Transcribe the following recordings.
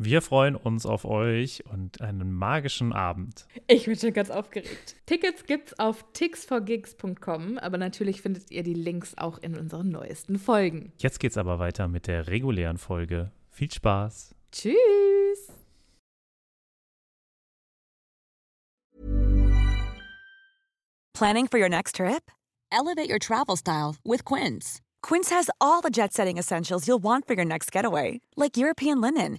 Wir freuen uns auf euch und einen magischen Abend. Ich bin schon ganz aufgeregt. Tickets gibt's auf tixforgigs.com, aber natürlich findet ihr die Links auch in unseren neuesten Folgen. Jetzt geht's aber weiter mit der regulären Folge. Viel Spaß. Tschüss. Planning for your next trip? Elevate your travel style with Quince. Quince has all the jet setting essentials you'll want for your next getaway, like European linen,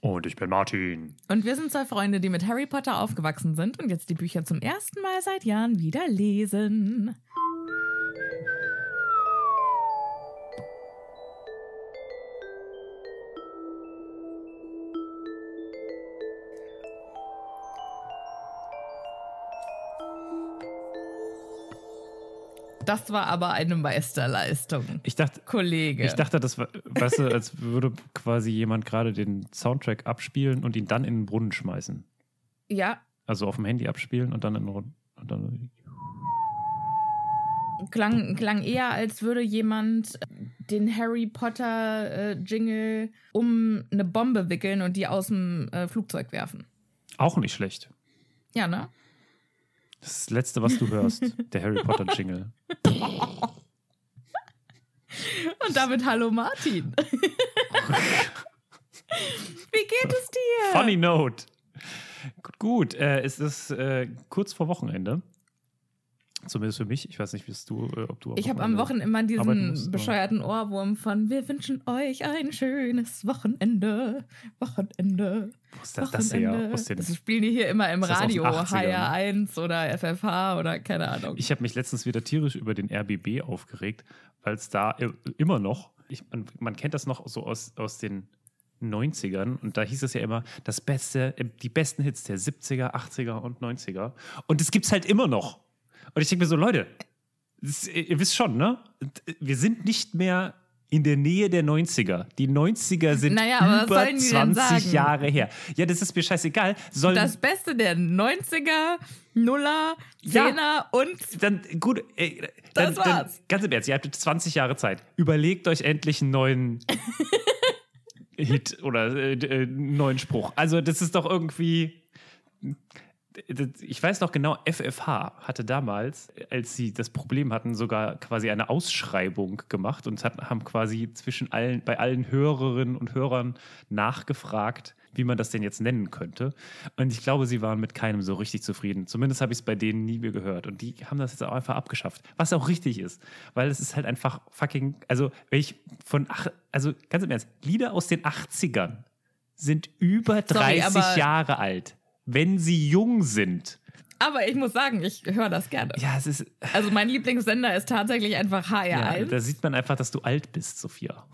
Und ich bin Martin. Und wir sind zwei Freunde, die mit Harry Potter aufgewachsen sind und jetzt die Bücher zum ersten Mal seit Jahren wieder lesen. Das war aber eine Meisterleistung. Ich dachte, Kollege. ich dachte, das war, weißt du, als würde quasi jemand gerade den Soundtrack abspielen und ihn dann in den Brunnen schmeißen. ja, Also auf dem Handy abspielen und dann in den Brunnen. Und dann, klang, klang eher, als würde jemand den Harry Potter äh, Jingle um eine Bombe wickeln und die aus dem äh, Flugzeug werfen. auch nicht schlecht. Ja, ne? Das ist das Letzte, was du hörst, der Harry Potter Jingle. Und damit hallo Martin. Wie geht es dir? Funny Note. Gut, gut äh, es ist äh, kurz vor Wochenende. Zumindest für mich. Ich weiß nicht, wie es du, äh, ob du Ich habe am Wochenende immer diesen musst, bescheuerten Ohrwurm von Wir wünschen euch ein schönes Wochenende. Wochenende. Wo ist das, das her? Den, Das spielen die hier immer im Ist Radio, 80ern? HR1 oder FFH oder keine Ahnung. ich habe mich letztens wieder tierisch über den RBB aufgeregt, weil es da immer noch, ich, man, man kennt das noch so aus, aus den 90ern und da hieß es ja immer, das Beste, äh, die besten Hits der 70er, 80er und 90er. Und das gibt's halt immer noch. Und ich denke mir so, Leute, das, ihr wisst schon, ne? Wir sind nicht mehr in der Nähe der 90er. Die 90er sind Naja, über sollen die denn 20 sagen? Jahre her. Ja, das ist mir scheißegal. Sollen, Das Beste der 90er, Nuller, Ja. 10er und dann gut, ey, dann, Das dann, war's. ganz im Ernst, ihr habt 20 Jahre Zeit. Überlegt euch endlich einen neuen Hit oder äh, äh, einen neuen Spruch. Also, das ist doch irgendwie. Ich weiß noch genau, FFH hatte damals, als sie das Problem hatten, sogar quasi eine Ausschreibung gemacht und hat, haben quasi zwischen allen, bei allen Hörerinnen und Hörern nachgefragt, wie man das denn jetzt nennen könnte. Und ich glaube, sie waren mit keinem so richtig zufrieden. Zumindest habe ich es bei denen nie mehr gehört. Und die haben das jetzt auch einfach abgeschafft. Was auch richtig ist. Weil es ist halt einfach fucking, also wenn ich von, ach, also ganz im Ernst, Lieder aus den 80ern sind über 30 Sorry, Jahre alt. Wenn sie jung sind. Aber ich muss sagen, ich höre das gerne. Ja, es ist, Also mein Lieblingssender ist tatsächlich einfach HR1. ja, da sieht man einfach, dass du alt bist, Sophia.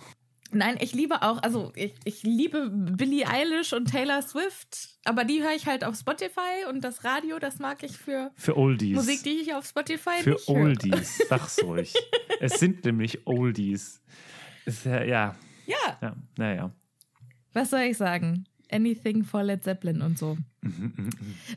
Nein, ich liebe auch, also ich, ich liebe Billie Eilish und Taylor Swift, aber die höre ich halt auf Spotify und das Radio, das mag ich für Für Oldies. Musik, die ich auf Spotify Für nicht höre. Oldies, sag's ruhig. es sind nämlich Oldies. Ist ja, ja, Ja, ja, naja. was soll ich sagen? Anything for Led Zeppelin und so. Mhm,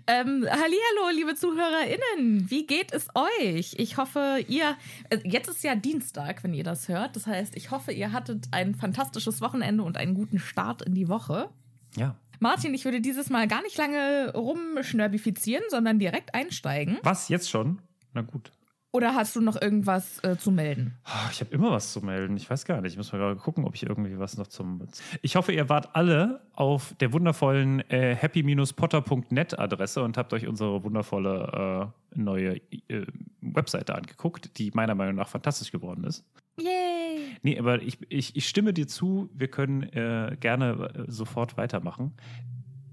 Ähm, Hallihallo, liebe ZuhörerInnen, wie geht es euch? Ich hoffe, ihr, äh, jetzt ist ja Dienstag, wenn ihr das hört. Das heißt, ich hoffe, ihr hattet ein fantastisches Wochenende und einen guten Start in die Woche. Ja. Martin, ich würde dieses Mal gar nicht lange rumschnörbifizieren, sondern direkt einsteigen. Was, jetzt schon? Na gut. Oder hast du noch irgendwas äh, zu melden? Ah, Ich habe immer was zu melden. Ich weiß gar nicht. Ich muss mal gerade gucken, ob ich irgendwie was noch zum. Ich hoffe, ihr wart alle auf der wundervollen äh, happy-potter.net Adresse und habt euch unsere wundervolle äh, neue äh, Webseite angeguckt, die meiner Meinung nach fantastisch geworden ist. Yay! Nee, aber ich, ich, ich stimme dir zu, wir können äh, gerne äh, sofort weitermachen.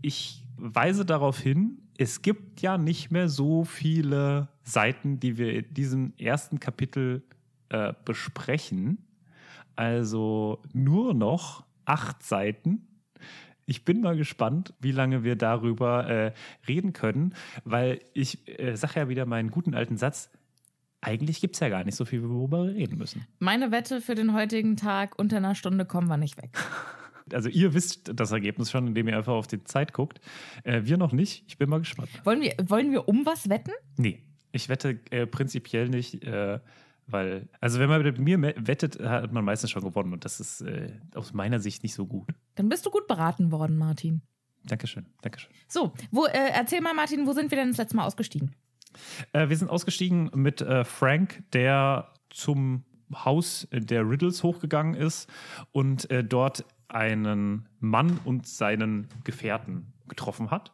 Ich weise darauf hin, es gibt ja nicht mehr so viele Seiten, die wir in diesem ersten Kapitel äh, besprechen. Also nur noch acht Seiten. Ich bin mal gespannt, wie lange wir darüber äh, reden können, weil ich äh, sage ja wieder meinen guten alten Satz, eigentlich gibt es ja gar nicht so viel, worüber wir reden müssen. Meine Wette für den heutigen Tag, unter einer Stunde kommen wir nicht weg. Also ihr wisst das Ergebnis schon, indem ihr einfach auf die Zeit guckt. Äh, wir noch nicht. Ich bin mal gespannt. Wollen wir, wollen wir um was wetten? Nee, ich wette äh, prinzipiell nicht, äh, weil, also wenn man mit mir wettet, hat man meistens schon gewonnen und das ist äh, aus meiner Sicht nicht so gut. Dann bist du gut beraten worden, Martin. Dankeschön, Dankeschön. So, wo, äh, erzähl mal, Martin, wo sind wir denn das letzte Mal ausgestiegen? Äh, wir sind ausgestiegen mit Frank, der zum Haus der Riddles hochgegangen ist und äh, dort einen Mann und seinen Gefährten getroffen hat.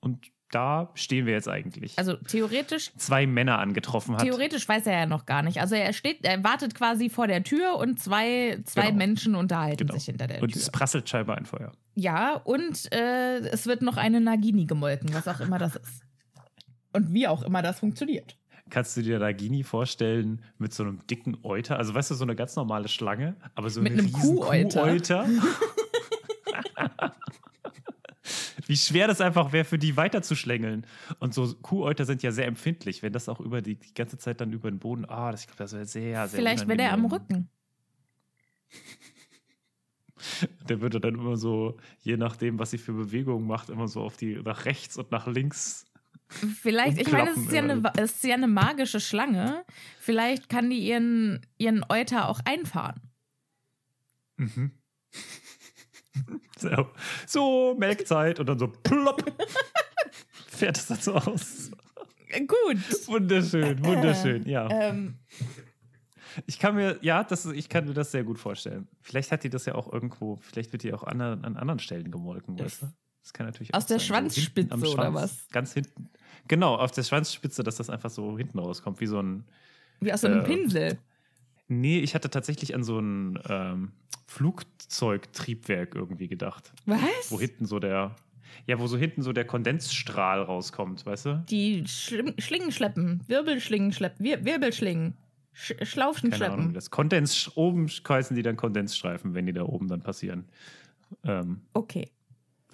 Und da stehen wir jetzt eigentlich. Also theoretisch, Zwei Männer angetroffen hat. theoretisch weiß er ja noch gar nicht. Also er steht, er wartet quasi vor der Tür und zwei, zwei Genau. Menschen unterhalten Genau. sich hinter der Und Tür. es prasselt scheinbar ein Feuer. Ja, und äh, es wird noch eine Nagini gemolken, was auch immer das ist. Und wie auch immer das funktioniert. Kannst du dir Nagini vorstellen mit so einem dicken Euter? Also weißt du, so eine ganz normale Schlange, aber so Mit eine einem Kuheuter. Kuheuter. Wie schwer das einfach wäre, für die weiterzuschlängeln. Und so Kuhäuter sind ja sehr empfindlich, wenn das auch über die, die ganze Zeit dann über den Boden. Ah, das, ich glaube, das wäre sehr, sehr Vielleicht wäre der am. Rücken. Der würde dann immer so, je nachdem, was sie für Bewegungen macht, immer so auf die nach rechts und nach links. Vielleicht, ich meine, es ist, ja eine, es ist ja eine magische Schlange. Vielleicht kann die ihren, ihren Euter auch einfahren. Mhm. So, so, Melkzeit und dann so plopp. Fährt es dann so aus. Gut. Wunderschön, wunderschön, ja. Ähm, Ich kann mir, ja, das, ich kann mir das sehr gut vorstellen. Vielleicht hat die das ja auch irgendwo, vielleicht wird die auch an, an anderen Stellen gemolken, weißt du? Das kann natürlich Aus der sein, so Schwanzspitze am oder Schwanz, was? Ganz hinten. Genau, auf der Schwanzspitze, dass das einfach so hinten rauskommt, wie so ein. wie aus so einem Äh, Pinsel. Nee, ich hatte tatsächlich an so ein ähm, Flugzeugtriebwerk irgendwie gedacht. Was? Wo hinten so der. Ja, wo so hinten so der Kondensstrahl rauskommt, weißt du? Die Schlim Schlingen schleppen, Wirbelschlingen schleppen, Wir Wirbelschlingen, Sch Schlaufen Keine Ahnung. schleppen. Das Kondens oben heißen die dann Kondensstreifen, wenn die da oben dann passieren. Ähm, Okay.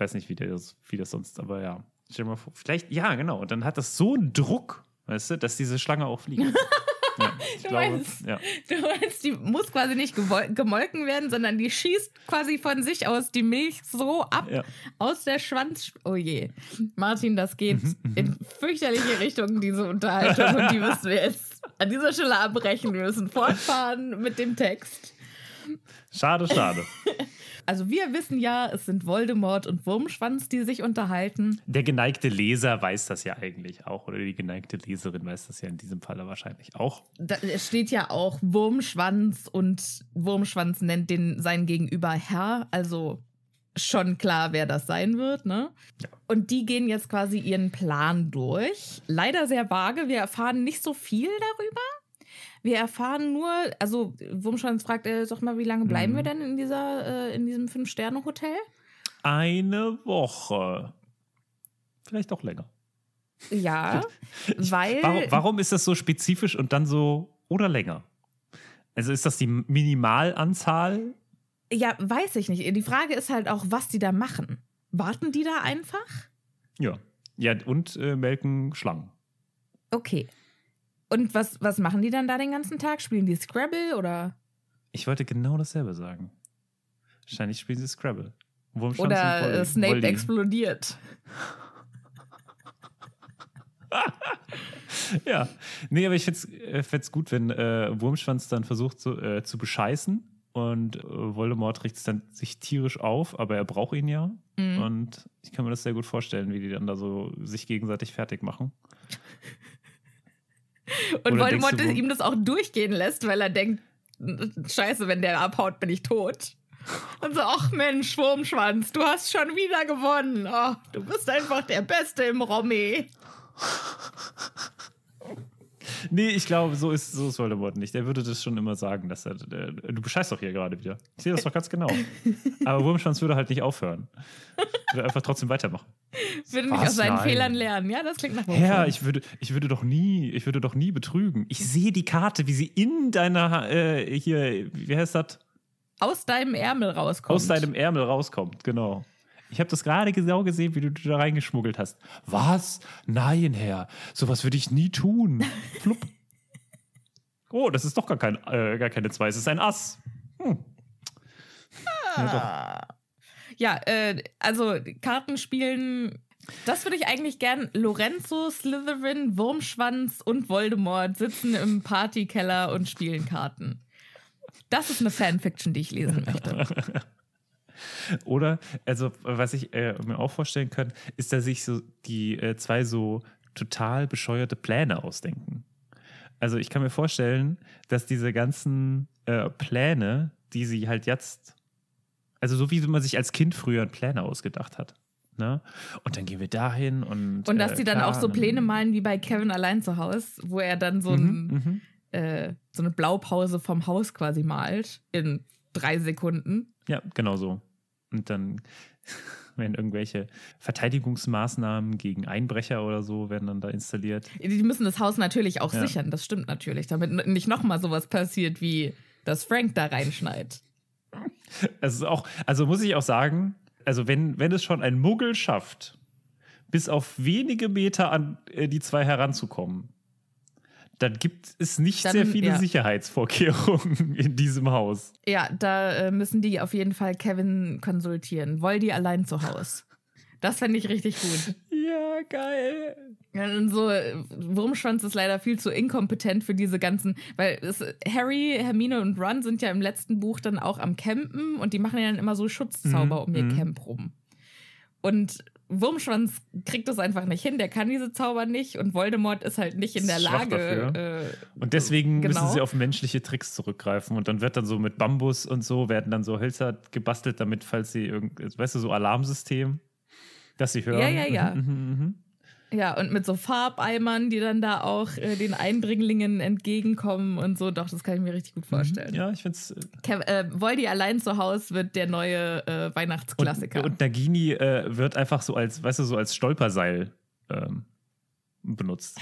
Weiß nicht, wie das, wie das sonst, aber ja. Stell dir mal vor, vielleicht, ja, genau. Und dann hat das so einen Druck, weißt du, dass diese Schlange auch fliegt. ja, Du glaube, meinst- ja. Du meinst, die muss quasi nicht gemolken werden, sondern die schießt quasi von sich aus die Milch so ab Ja. aus der Schwanz. Oh je. Martin, das geht Mhm, in fürchterliche Richtungen, diese Unterhaltung. und die müssen wir jetzt an dieser Stelle abbrechen. Wir müssen fortfahren mit dem Text. Schade, schade. Also wir wissen ja, es sind Voldemort und Wurmschwanz, die sich unterhalten. Der geneigte Leser weiß das ja eigentlich auch, oder die geneigte Leserin weiß das ja in diesem Falle wahrscheinlich auch. Da es steht ja auch Wurmschwanz und Wurmschwanz nennt den sein Gegenüber Herr, also schon klar, wer das sein wird, ne? Und die gehen jetzt quasi ihren Plan durch. Leider sehr vage, wir erfahren nicht so viel darüber. Wir erfahren nur, also Wurmschwanz fragt, äh, sag mal, wie lange bleiben wir denn in dieser, äh, in diesem Fünf-Sterne-Hotel? Eine Woche. Vielleicht auch länger. Ja, weil. Warum, warum ist das so spezifisch und dann so oder länger? Also ist das die Minimalanzahl? Ja, weiß ich nicht. Die Frage ist halt auch, was die da machen. Warten die da einfach? Ja. Ja, und äh, melken Schlangen. Okay. Und was, was machen die dann da den ganzen Tag? Spielen die Scrabble oder, Ich wollte genau dasselbe sagen. Wahrscheinlich spielen sie Scrabble. Wurmschwanz oder äh, Snape Voldy. explodiert? Ja. Nee, aber ich find's, äh, find's gut, wenn äh, Wurmschwanz dann versucht zu, äh, zu bescheißen und äh, Voldemort es dann sich tierisch auf, aber er braucht ihn ja. Mhm. Und ich kann mir das sehr gut vorstellen, wie die dann da so sich gegenseitig fertig machen. Und Oder Voldemort du, ihm das auch durchgehen lässt, weil er denkt, scheiße, wenn der abhaut, bin ich tot. Und so, ach Mensch, Wurmschwanz, du hast schon wieder gewonnen. Oh, du bist einfach der Beste im Romy. Nee, ich glaube, so ist, so ist Voldemort nicht. Er würde das schon immer sagen, dass er. äh, du bescheißt doch hier gerade wieder. Ich sehe das doch ganz genau. Aber Wurmschwanz würde halt nicht aufhören. Würde einfach trotzdem weitermachen. Würde nicht aus seinen Nein. Fehlern lernen. Ja, das klingt nach Wurmschwanz. Herr, ich würde, ich würde doch nie, ich würde doch nie betrügen. Ich sehe die Karte, wie sie in deiner, äh, hier, wie heißt das? aus deinem Ärmel rauskommt. Aus deinem Ärmel rauskommt, genau. Ich habe das gerade genau gesehen, wie du da reingeschmuggelt hast. Was? Nein, Herr. Sowas würde ich nie tun. Flupp. Oh, das ist doch gar, kein, äh, gar keine zwei, es ist ein Ass. Hm. Ja, Ja, äh, also Kartenspielen, das würde ich eigentlich gern. Lorenzo, Slytherin, Wurmschwanz und Voldemort sitzen im Partykeller und spielen Karten. Das ist eine Fanfiction, die ich lesen möchte. Oder, also, was ich äh, mir auch vorstellen kann, ist, dass sich so die äh, zwei so total bescheuerte Pläne ausdenken. Also, ich kann mir vorstellen, dass diese ganzen äh, Pläne, die sie halt jetzt, also so wie man sich als Kind früher Pläne ausgedacht hat. Ne? Und dann gehen wir dahin und. Und dass äh, die dann klar, auch so Pläne malen wie bei Kevin allein zu Hause, wo er dann so, ein, Mhm, äh, so eine Blaupause vom Haus quasi malt in drei Sekunden. Ja, genau so. Und dann werden irgendwelche Verteidigungsmaßnahmen gegen Einbrecher oder so werden dann da installiert. Die müssen das Haus natürlich auch Ja. sichern, das stimmt natürlich, damit nicht nochmal sowas passiert wie, dass Frank da reinschneit. Also auch, also muss ich auch sagen, also wenn, wenn es schon ein Muggel schafft, bis auf wenige Meter an äh, die zwei heranzukommen, dann gibt es nicht Dann, sehr viele ja. Sicherheitsvorkehrungen in diesem Haus. Ja, da äh, müssen die auf jeden Fall Kevin konsultieren. Woldi allein zu Haus. Das fände ich richtig gut. Ja, geil. Und so, äh, Wurmschwanz ist leider viel zu inkompetent für diese ganzen, weil es, Harry, Hermine und Ron sind ja im letzten Buch dann auch am Campen und die machen ja dann immer so Schutzzauber um ihr mhm. Camp rum. Und Wurmschwanz kriegt das einfach nicht hin, der kann diese Zauber nicht und Voldemort ist halt nicht in der Lage. Äh, Und deswegen Genau. müssen sie auf menschliche Tricks zurückgreifen. Und dann wird dann so mit Bambus und so, werden dann so Hölzer gebastelt, damit, falls sie irgend, weißt du, so Alarmsystem, dass sie hören. Ja, ja, ja. Mhm, mhm, mhm. Ja, und mit so Farbeimern, die dann da auch äh, den Eindringlingen entgegenkommen und so. Doch, das kann ich mir richtig gut vorstellen. Ja, ich finde es. Kev äh, Voldy allein zu Hause wird der neue äh, Weihnachtsklassiker. Und, und Nagini äh, wird einfach so als, weißt du, so als Stolperseil ähm, benutzt.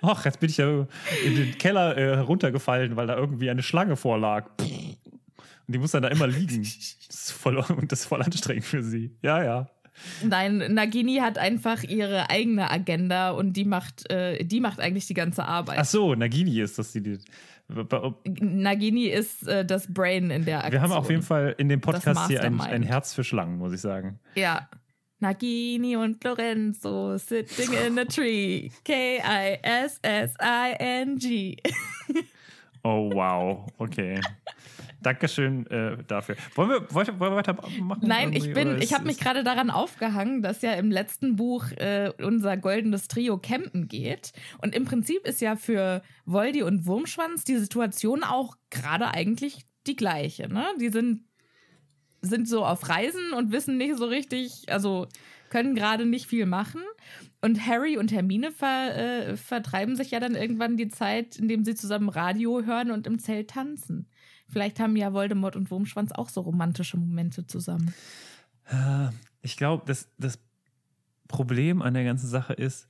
Ach, jetzt bin ich ja in den Keller äh, runtergefallen, weil da irgendwie eine Schlange vorlag. Und die muss dann da immer liegen. Das ist voll, und das ist voll anstrengend für sie. Ja, ja. Nein, Nagini hat einfach ihre eigene Agenda und die macht, äh, die macht eigentlich die ganze Arbeit. Ach so, Nagini ist das die. die Nagini ist äh, das Brain in der Aktion. wir haben auf jeden Fall in dem Podcast hier ein, ein Herz für Schlangen, muss ich sagen. Ja. Nagini und Lorenzo sitting in a tree. K-I-S-S-I-N-G. Oh, wow. Okay. Dankeschön äh, dafür. Wollen wir, wollen wir weitermachen? Nein, ich bin, ich habe mich gerade daran aufgehangen, dass ja im letzten Buch äh, unser goldenes Trio campen geht. Und im Prinzip ist ja für Voldy und Wurmschwanz die Situation auch gerade eigentlich die gleiche. Ne? Die sind, sind so auf Reisen und wissen nicht so richtig, also können gerade nicht viel machen. Und Harry und Hermine ver, äh, vertreiben sich ja dann irgendwann die Zeit, indem sie zusammen Radio hören und im Zelt tanzen. Vielleicht haben ja Voldemort und Wurmschwanz auch so romantische Momente zusammen. Äh, Ich glaube, das, das Problem an der ganzen Sache ist,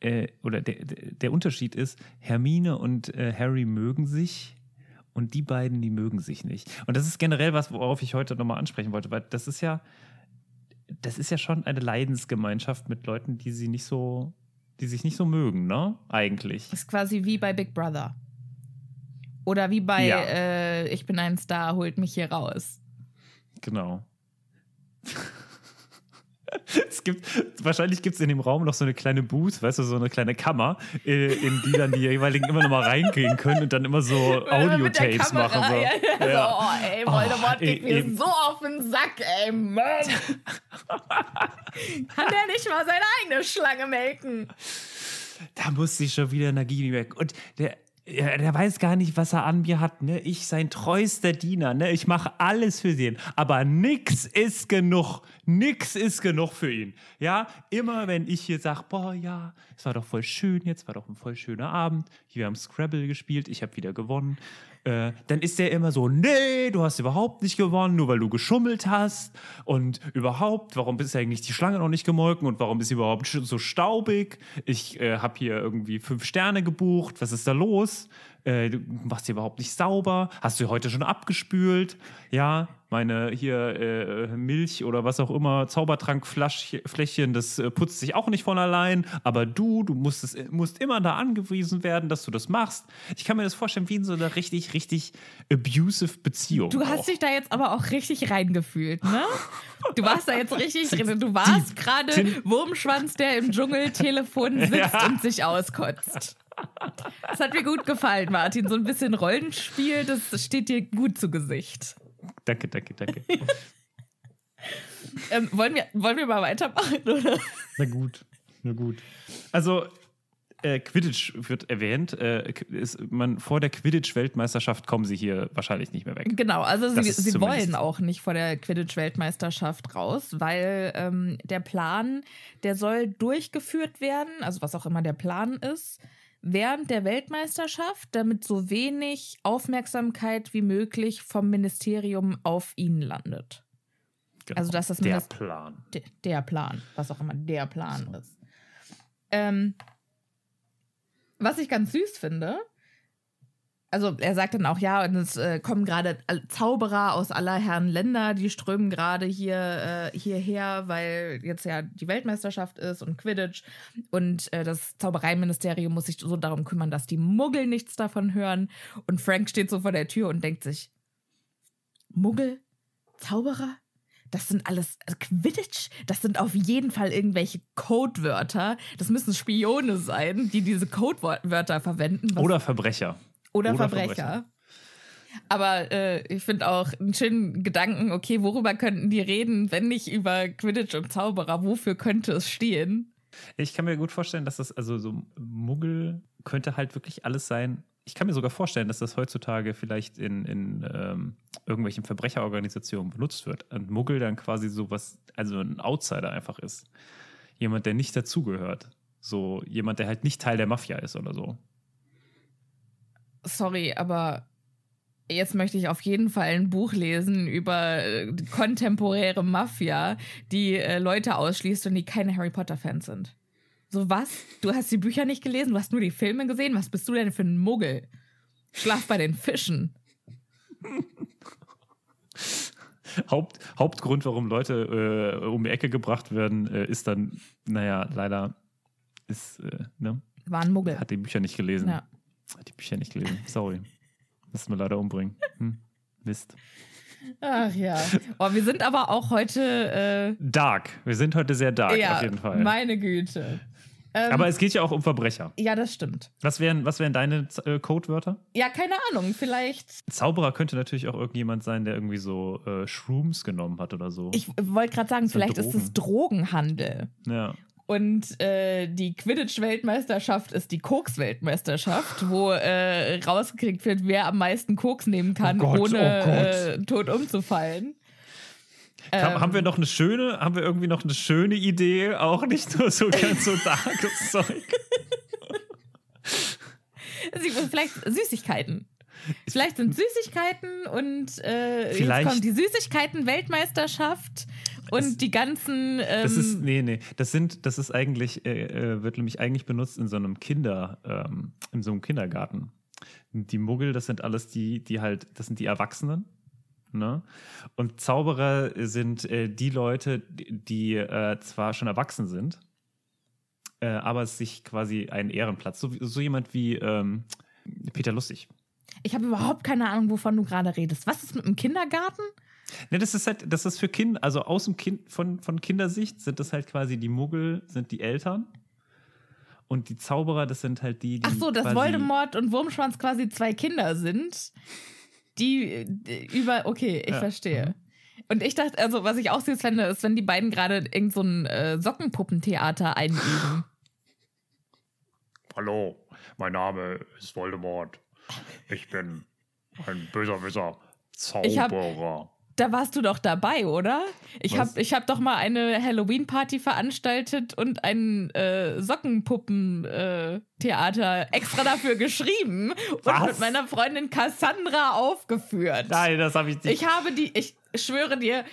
äh, oder der, der Unterschied ist, Hermine und äh, Harry mögen sich und die beiden, die mögen sich nicht. Und das ist generell was, worauf ich heute nochmal ansprechen wollte, weil das ist ja, das ist ja schon eine Leidensgemeinschaft mit Leuten, die sie nicht so, die sich nicht so mögen, ne? Eigentlich. Ist quasi wie bei Big Brother. Oder wie bei Ja. äh, Ich bin ein Star, holt mich hier raus. Genau. Es gibt, wahrscheinlich gibt es in dem Raum noch so eine kleine Booth, weißt du, so eine kleine Kammer, äh, in die dann die jeweiligen immer noch mal reingehen können und dann immer so Audio-Tapes machen. So. Ja, ja. Ja. So, oh, ey, Voldemort Oh, geht e- mir so auf den Sack, ey, Mann. Kann der nicht mal seine eigene Schlange melken? Da muss sich schon wieder Nagini weg. Und der, ja, der weiß gar nicht, was er an mir hat. Ne? Ich sein treuester Diener. Ne? Ich mache alles für ihn. Aber nix ist genug. Nix ist genug für ihn. Ja, immer wenn ich hier sage, boah, ja, es war doch voll schön, jetzt war doch ein voll schöner Abend. Wir haben Scrabble gespielt, ich habe wieder gewonnen. Äh, dann ist der immer so, nee, du hast überhaupt nicht gewonnen, nur weil du geschummelt hast. Und überhaupt, warum ist eigentlich die Schlange noch nicht gemolken und warum ist sie überhaupt so staubig? Ich äh, habe hier irgendwie fünf Sterne gebucht, was ist da los? Äh, du machst hier überhaupt nicht sauber. Hast du heute schon abgespült? Ja, meine hier äh, Milch oder was auch immer, Zaubertrankfläschchen, das äh, putzt sich auch nicht von allein. Aber du, du musst, es, musst immer da angewiesen werden, dass du das machst. Ich kann mir das vorstellen wie in so einer richtig, richtig abusive Beziehung. Du auch. hast dich da jetzt aber auch richtig reingefühlt, ne? Du warst da jetzt richtig drin. Du warst gerade Wurmschwanz, der im Dschungeltelefon sitzt und sich auskotzt. Das hat mir gut gefallen, Martin. So ein bisschen Rollenspiel, das steht dir gut zu Gesicht. Danke, danke, danke. Ähm, wollen, wir, wollen wir mal weitermachen, oder? Na gut, na gut. Also, äh, Quidditch wird erwähnt. Äh, ist man, vor der Quidditch-Weltmeisterschaft kommen sie hier wahrscheinlich nicht mehr weg. Genau, also Das sie, sie wollen auch nicht vor der Quidditch-Weltmeisterschaft raus, weil ähm, der Plan, der soll durchgeführt werden, also was auch immer der Plan ist, während der Weltmeisterschaft, damit so wenig Aufmerksamkeit wie möglich vom Ministerium auf ihn landet. Genau. Also, dass das der Minist- Plan. De der Plan, was auch immer der Plan ist. Ähm, was ich ganz süß finde, also er sagt dann auch, ja, und es äh, kommen gerade Zauberer aus aller Herren Länder, die strömen gerade hier äh, hierher, weil jetzt ja die Weltmeisterschaft ist und Quidditch. Und äh, das Zaubereiministerium muss sich so darum kümmern, dass die Muggel nichts davon hören. Und Frank steht so vor der Tür und denkt sich, Muggel? Zauberer? Das sind alles also Quidditch. Das sind auf jeden Fall irgendwelche Codewörter. Das müssen Spione sein, die diese Codewörter verwenden. Oder Verbrecher. Oder, oder Verbrecher. Aber äh, ich finde auch einen schönen Gedanken, okay, worüber könnten die reden, wenn nicht über Quidditch und Zauberer? Wofür könnte es stehen? Ich kann mir gut vorstellen, dass das, also so Muggel könnte halt wirklich alles sein. Ich kann mir sogar vorstellen, dass das heutzutage vielleicht in, in ähm, irgendwelchen Verbrecherorganisationen benutzt wird. Und Muggel dann quasi sowas, also ein Outsider einfach ist. Jemand, der nicht dazugehört. So jemand, der halt nicht Teil der Mafia ist oder so. Sorry, aber jetzt möchte ich auf jeden Fall ein Buch lesen über äh, die kontemporäre Mafia, die äh, Leute ausschließt und die keine Harry Potter-Fans sind. So was? Du hast die Bücher nicht gelesen, du hast nur die Filme gesehen? Was bist du denn für ein Muggel? Schlaf bei den Fischen. Haupt, Hauptgrund, warum Leute äh, um die Ecke gebracht werden, äh, ist dann, naja, leider ist, äh, ne? War ein Muggel. Hat die Bücher nicht gelesen. Ja. Die Bücher nicht gelesen. Sorry. Müssen wir leider umbringen. Hm. Mist. Ach ja. Oh, wir sind aber auch heute. Dark. Wir sind heute sehr dark, Äh, ja, auf jeden Fall. meine Güte. Ähm, Aber es geht ja auch um Verbrecher. ja, das stimmt. Was wären, was wären deine äh, Codewörter? Ja, keine Ahnung. Vielleicht. Zauberer könnte natürlich auch irgendjemand sein, der irgendwie so äh, Shrooms genommen hat oder so. Ich wollte gerade sagen, So vielleicht ist es Drogenhandel. ja. Und äh, die Quidditch-Weltmeisterschaft ist die Koks-Weltmeisterschaft, wo äh, rausgekriegt wird, wer am meisten Koks nehmen kann, Oh Gott, ohne oh. Äh, tot umzufallen. Haben- Ähm, haben wir noch eine schöne, haben wir irgendwie noch eine schöne Idee? Auch nicht nur so ganz so darkes Zeug. Vielleicht Süßigkeiten. Vielleicht sind Süßigkeiten und äh, Vielleicht- jetzt kommt die Süßigkeiten-Weltmeisterschaft und die ganzen. Ähm, Das ist, nee, nee, das sind, das ist eigentlich, äh, äh, wird nämlich eigentlich benutzt in so einem Kinder, ähm, in so einem Kindergarten. Die Muggel, das sind alles die, die halt, das sind die Erwachsenen. Ne? Und Zauberer sind äh, die Leute, die, äh, zwar schon erwachsen sind, äh, aber sich quasi einen Ehrenplatz, so, so jemand wie ähm, Peter Lustig. ich habe überhaupt keine Ahnung, wovon du gerade redest. Was ist mit dem Kindergarten? Ne, das ist halt, das ist für Kinder, also aus dem Kind, von, von Kindersicht sind das halt quasi die Muggel, sind die Eltern. Und die Zauberer, das sind halt die, die. Ach so, dass Voldemort und Wurmschwanz quasi zwei Kinder sind, die über. Okay, ich Ja. Mhm. verstehe. Und ich dachte, also was ich auch süß fände, ist, wenn die beiden gerade irgend so ein äh, Sockenpuppentheater einüben. Hallo, mein Name ist Voldemort. Ich bin ein böser Wisser. Zauberer. Da warst du doch dabei, oder? Ich habe ich hab doch mal eine Halloween-Party veranstaltet und ein äh, Sockenpuppen-Theater extra dafür geschrieben und Was? mit meiner Freundin Cassandra aufgeführt. Nein, das habe ich nicht. Ich habe die, ich schwöre dir,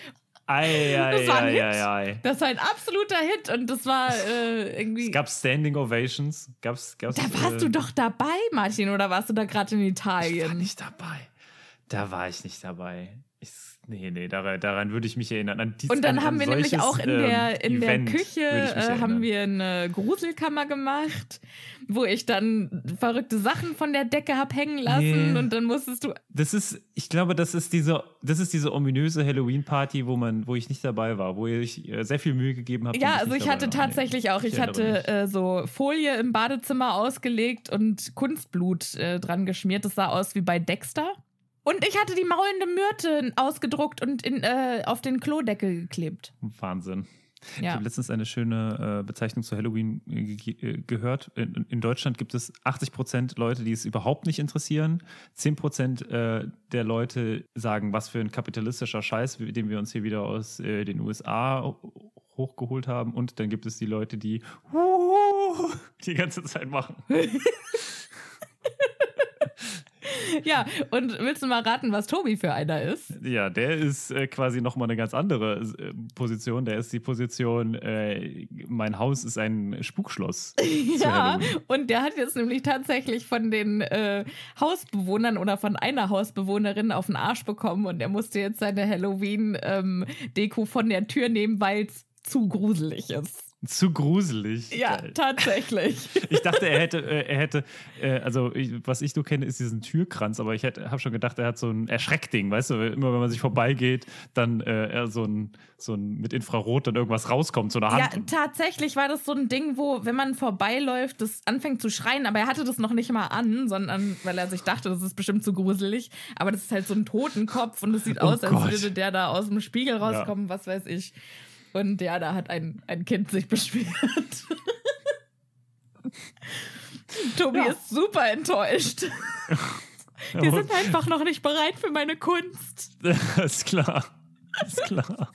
ei, ei, Das war ein ei, Hit. ei, ei. das war ein absoluter Hit und das war äh, irgendwie. Es gab Standing Ovations. Gab's, gab's, da warst äh, du doch dabei, Martin, oder warst du da gerade in Ich war Italien? nicht dabei. Da war ich nicht dabei. Ich, nee, nee, daran, daran würde ich mich erinnern. An dies, Und dann an, haben an wir nämlich auch in ähm, der, in der Küche äh, haben wir eine Gruselkammer gemacht, wo ich dann verrückte Sachen von der Decke hab hängen lassen Nee. und dann musstest du. Das ist, ich glaube, das ist diese, das ist diese ominöse Halloween-Party, wo man, wo ich nicht dabei war, wo ich äh, sehr viel Mühe gegeben habe. Ja, also ich hatte tatsächlich auch, ich hatte äh, so Folie im Badezimmer ausgelegt und Kunstblut äh, dran geschmiert. Das sah aus wie bei Dexter. Und ich hatte die maulende Myrte ausgedruckt und in, äh, auf den Klodeckel geklebt. Wahnsinn. Ich Ja. habe letztens eine schöne äh, Bezeichnung zu Halloween äh, ge äh, gehört. In, in Deutschland gibt es 80 Prozent Leute, die es überhaupt nicht interessieren. 10 Prozent äh, der Leute sagen, was für ein kapitalistischer Scheiß, den wir uns hier wieder aus äh, den USA ho- hochgeholt haben. Und dann gibt es die Leute, die die ganze Zeit machen. Ja, und willst du mal raten, was Tobi für einer ist? Ja, der ist äh, quasi nochmal eine ganz andere äh, Position. Der ist die Position, äh, mein Haus ist ein Spukschloss. Ja, und der hat jetzt nämlich tatsächlich von den äh, Hausbewohnern oder von einer Hausbewohnerin auf den Arsch bekommen und er musste jetzt seine Halloween-Deko von der Tür nehmen, weil es zu gruselig ist. Zu gruselig. Ja, Geil. tatsächlich. Ich dachte, er hätte, äh, er hätte, äh, also ich, was ich nur kenne, ist diesen Türkranz, aber ich habe schon gedacht, er hat so ein Erschreckding, weißt du, immer wenn man sich vorbeigeht, dann äh, er so ein, so ein mit Infrarot dann irgendwas rauskommt, so eine Ja, Hand. tatsächlich war das so ein Ding, wo, wenn man vorbeiläuft, das anfängt zu schreien, aber er hatte das noch nicht mal an, sondern weil er sich dachte, das ist bestimmt zu gruselig. Aber das ist halt so ein Totenkopf und es sieht Oh aus, als Gott. würde der da aus dem Spiegel rauskommen, was weiß ich. Und ja, da hat ein, ein Kind sich beschwert. Tobi Ja. ist super enttäuscht. Die sind einfach noch nicht bereit für meine Kunst. ist klar. Ist klar.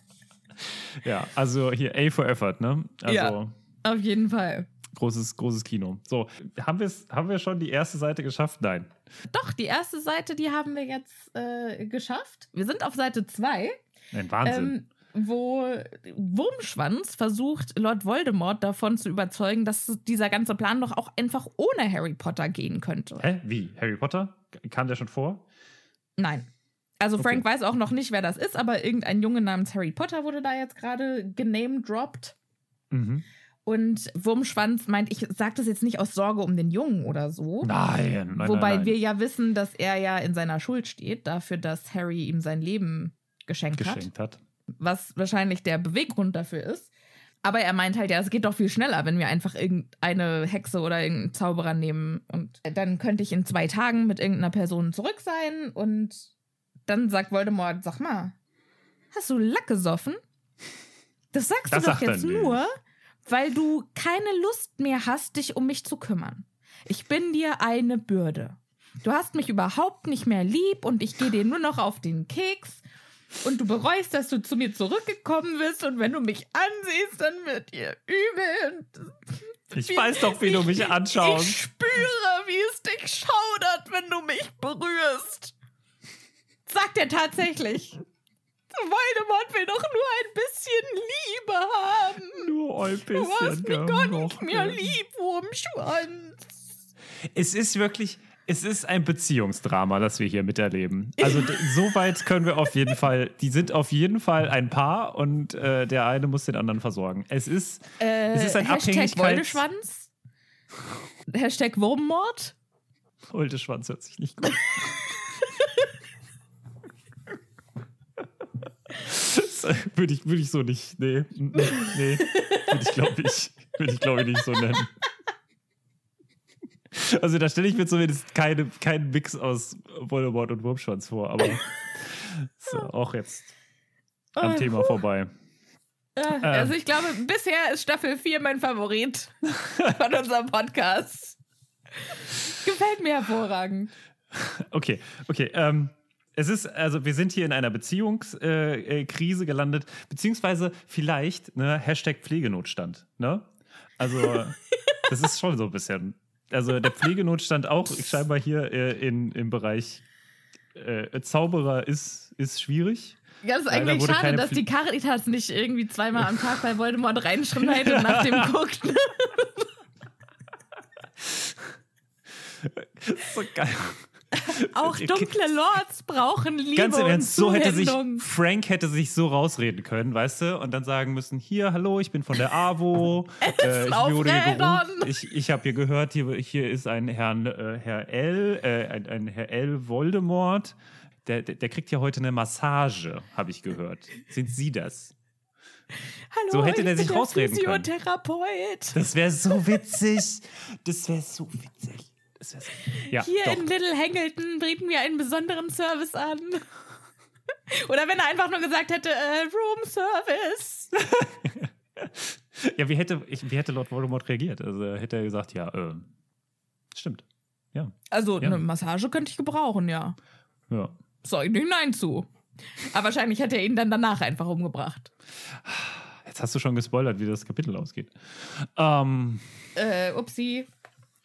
Ja, also hier A for Effort, ne? Also Ja. Auf jeden Fall. großes, großes Kino. So, haben, wir's, haben wir schon die erste Seite geschafft? Nein. Doch, die erste Seite, die haben wir jetzt äh, geschafft. Wir sind auf Seite 2. Ein Wahnsinn. Ähm, wo Wurmschwanz versucht, Lord Voldemort davon zu überzeugen, dass dieser ganze Plan doch auch einfach ohne Harry Potter gehen könnte. Hä? Wie? Harry Potter? Kam der schon vor? Nein. Also Frank weiß auch noch nicht, wer das ist, aber irgendein Junge namens Harry Potter wurde da jetzt gerade genamedroppt. Mhm. Und Wurmschwanz meint, ich sage das jetzt nicht aus Sorge um den Jungen oder so. Nein, nein, Wobei nein, nein. wir ja wissen, dass er ja in seiner Schuld steht, dafür, dass Harry ihm sein Leben geschenkt, hat. geschenkt hat. Was wahrscheinlich der Beweggrund dafür ist. Aber er meint halt, ja, es geht doch viel schneller, wenn wir einfach irgendeine Hexe oder irgendeinen Zauberer nehmen. Und dann könnte ich in zwei Tagen mit irgendeiner Person zurück sein. Und dann sagt Voldemort, sag mal, hast du Lack gesoffen? Das sagst Das du doch jetzt nicht. nur, weil du keine Lust mehr hast, dich um mich zu kümmern. Ich bin dir eine Bürde. Du hast mich überhaupt nicht mehr lieb und ich gehe dir nur noch auf den Keks. Und du bereust, dass du zu mir zurückgekommen bist. Und wenn du mich ansiehst, dann wird dir übel. Und Ich weiß doch, wie du mich ich, anschaust. Ich spüre, wie es dich schaudert, wenn du mich berührst. Sagt er tatsächlich. Voldemort will doch nur ein bisschen Liebe haben. Nur ein Du hast bisschen. mich gar nicht mehr lieb, Wurmschwanz. Es ist wirklich, es ist ein Beziehungsdrama, das wir hier miterleben. Also d- so weit können wir auf jeden Fall, die sind auf jeden Fall ein Paar und äh, der eine muss den anderen versorgen. Es ist, es ist ein Äh, Hashtag Abhängigkeits... Hashtag Wurmmord. Holdeschwanz hört sich nicht gut. Würde ich, würde ich so nicht. Nee. Nee. Würde ich, glaube ich, würde ich, glaube ich, nicht so nennen. Also da stelle ich mir zumindest keine, keinen Mix aus Voldemort und Wurmschwanz vor, aber ja auch jetzt am Oh, Thema vorbei. Äh, Also ich glaube, bisher ist Staffel 4 mein Favorit von unserem Podcast. Gefällt mir hervorragend. Okay, okay. Ähm, es ist, also wir sind hier in einer Beziehungskrise äh, gelandet, beziehungsweise vielleicht, ne, Hashtag Pflegenotstand, ne? Also, das ist schon so ein bisschen. Also der Pflegenotstand auch scheinbar hier äh, in, im Bereich äh, Zauberer ist, ist schwierig. Ja, das ist Leider eigentlich schade, dass Pfle- die Caritas nicht irgendwie zweimal am Tag bei Voldemort reinschreit und nach dem guckt. So geil. Auch dunkle Lords brauchen Liebe Ganz im und Ernst, so hätte sich. Frank hätte sich so rausreden können, weißt du, und dann sagen müssen: Hier, hallo, ich bin von der AWO. äh, ich wurde hier gerufen. Ich, ich habe hier gehört, hier, hier ist ein Herrn, äh, Herr L, äh, ein, ein Herr L. Voldemort. Der, der, der kriegt ja heute eine Massage, habe ich gehört. Sind Sie das? Hallo, so hätte ich der sich rausreden können. Physiotherapeut. Das wäre so witzig. Das wäre so witzig. Ja, Hier doch. in Little Hangleton bieten wir einen besonderen Service an. Oder wenn er einfach nur gesagt hätte, äh, Room Service. Ja, wie hätte, ich, wie hätte Lord Voldemort reagiert? Also hätte er gesagt, ja, äh, stimmt. Ja, Also Ja. eine Massage könnte ich gebrauchen, ja. ja. Sag ich nicht nein zu. Aber wahrscheinlich hätte er ihn dann danach einfach umgebracht. Jetzt hast du schon gespoilert, wie das Kapitel ausgeht. Ähm, Äh, upsi.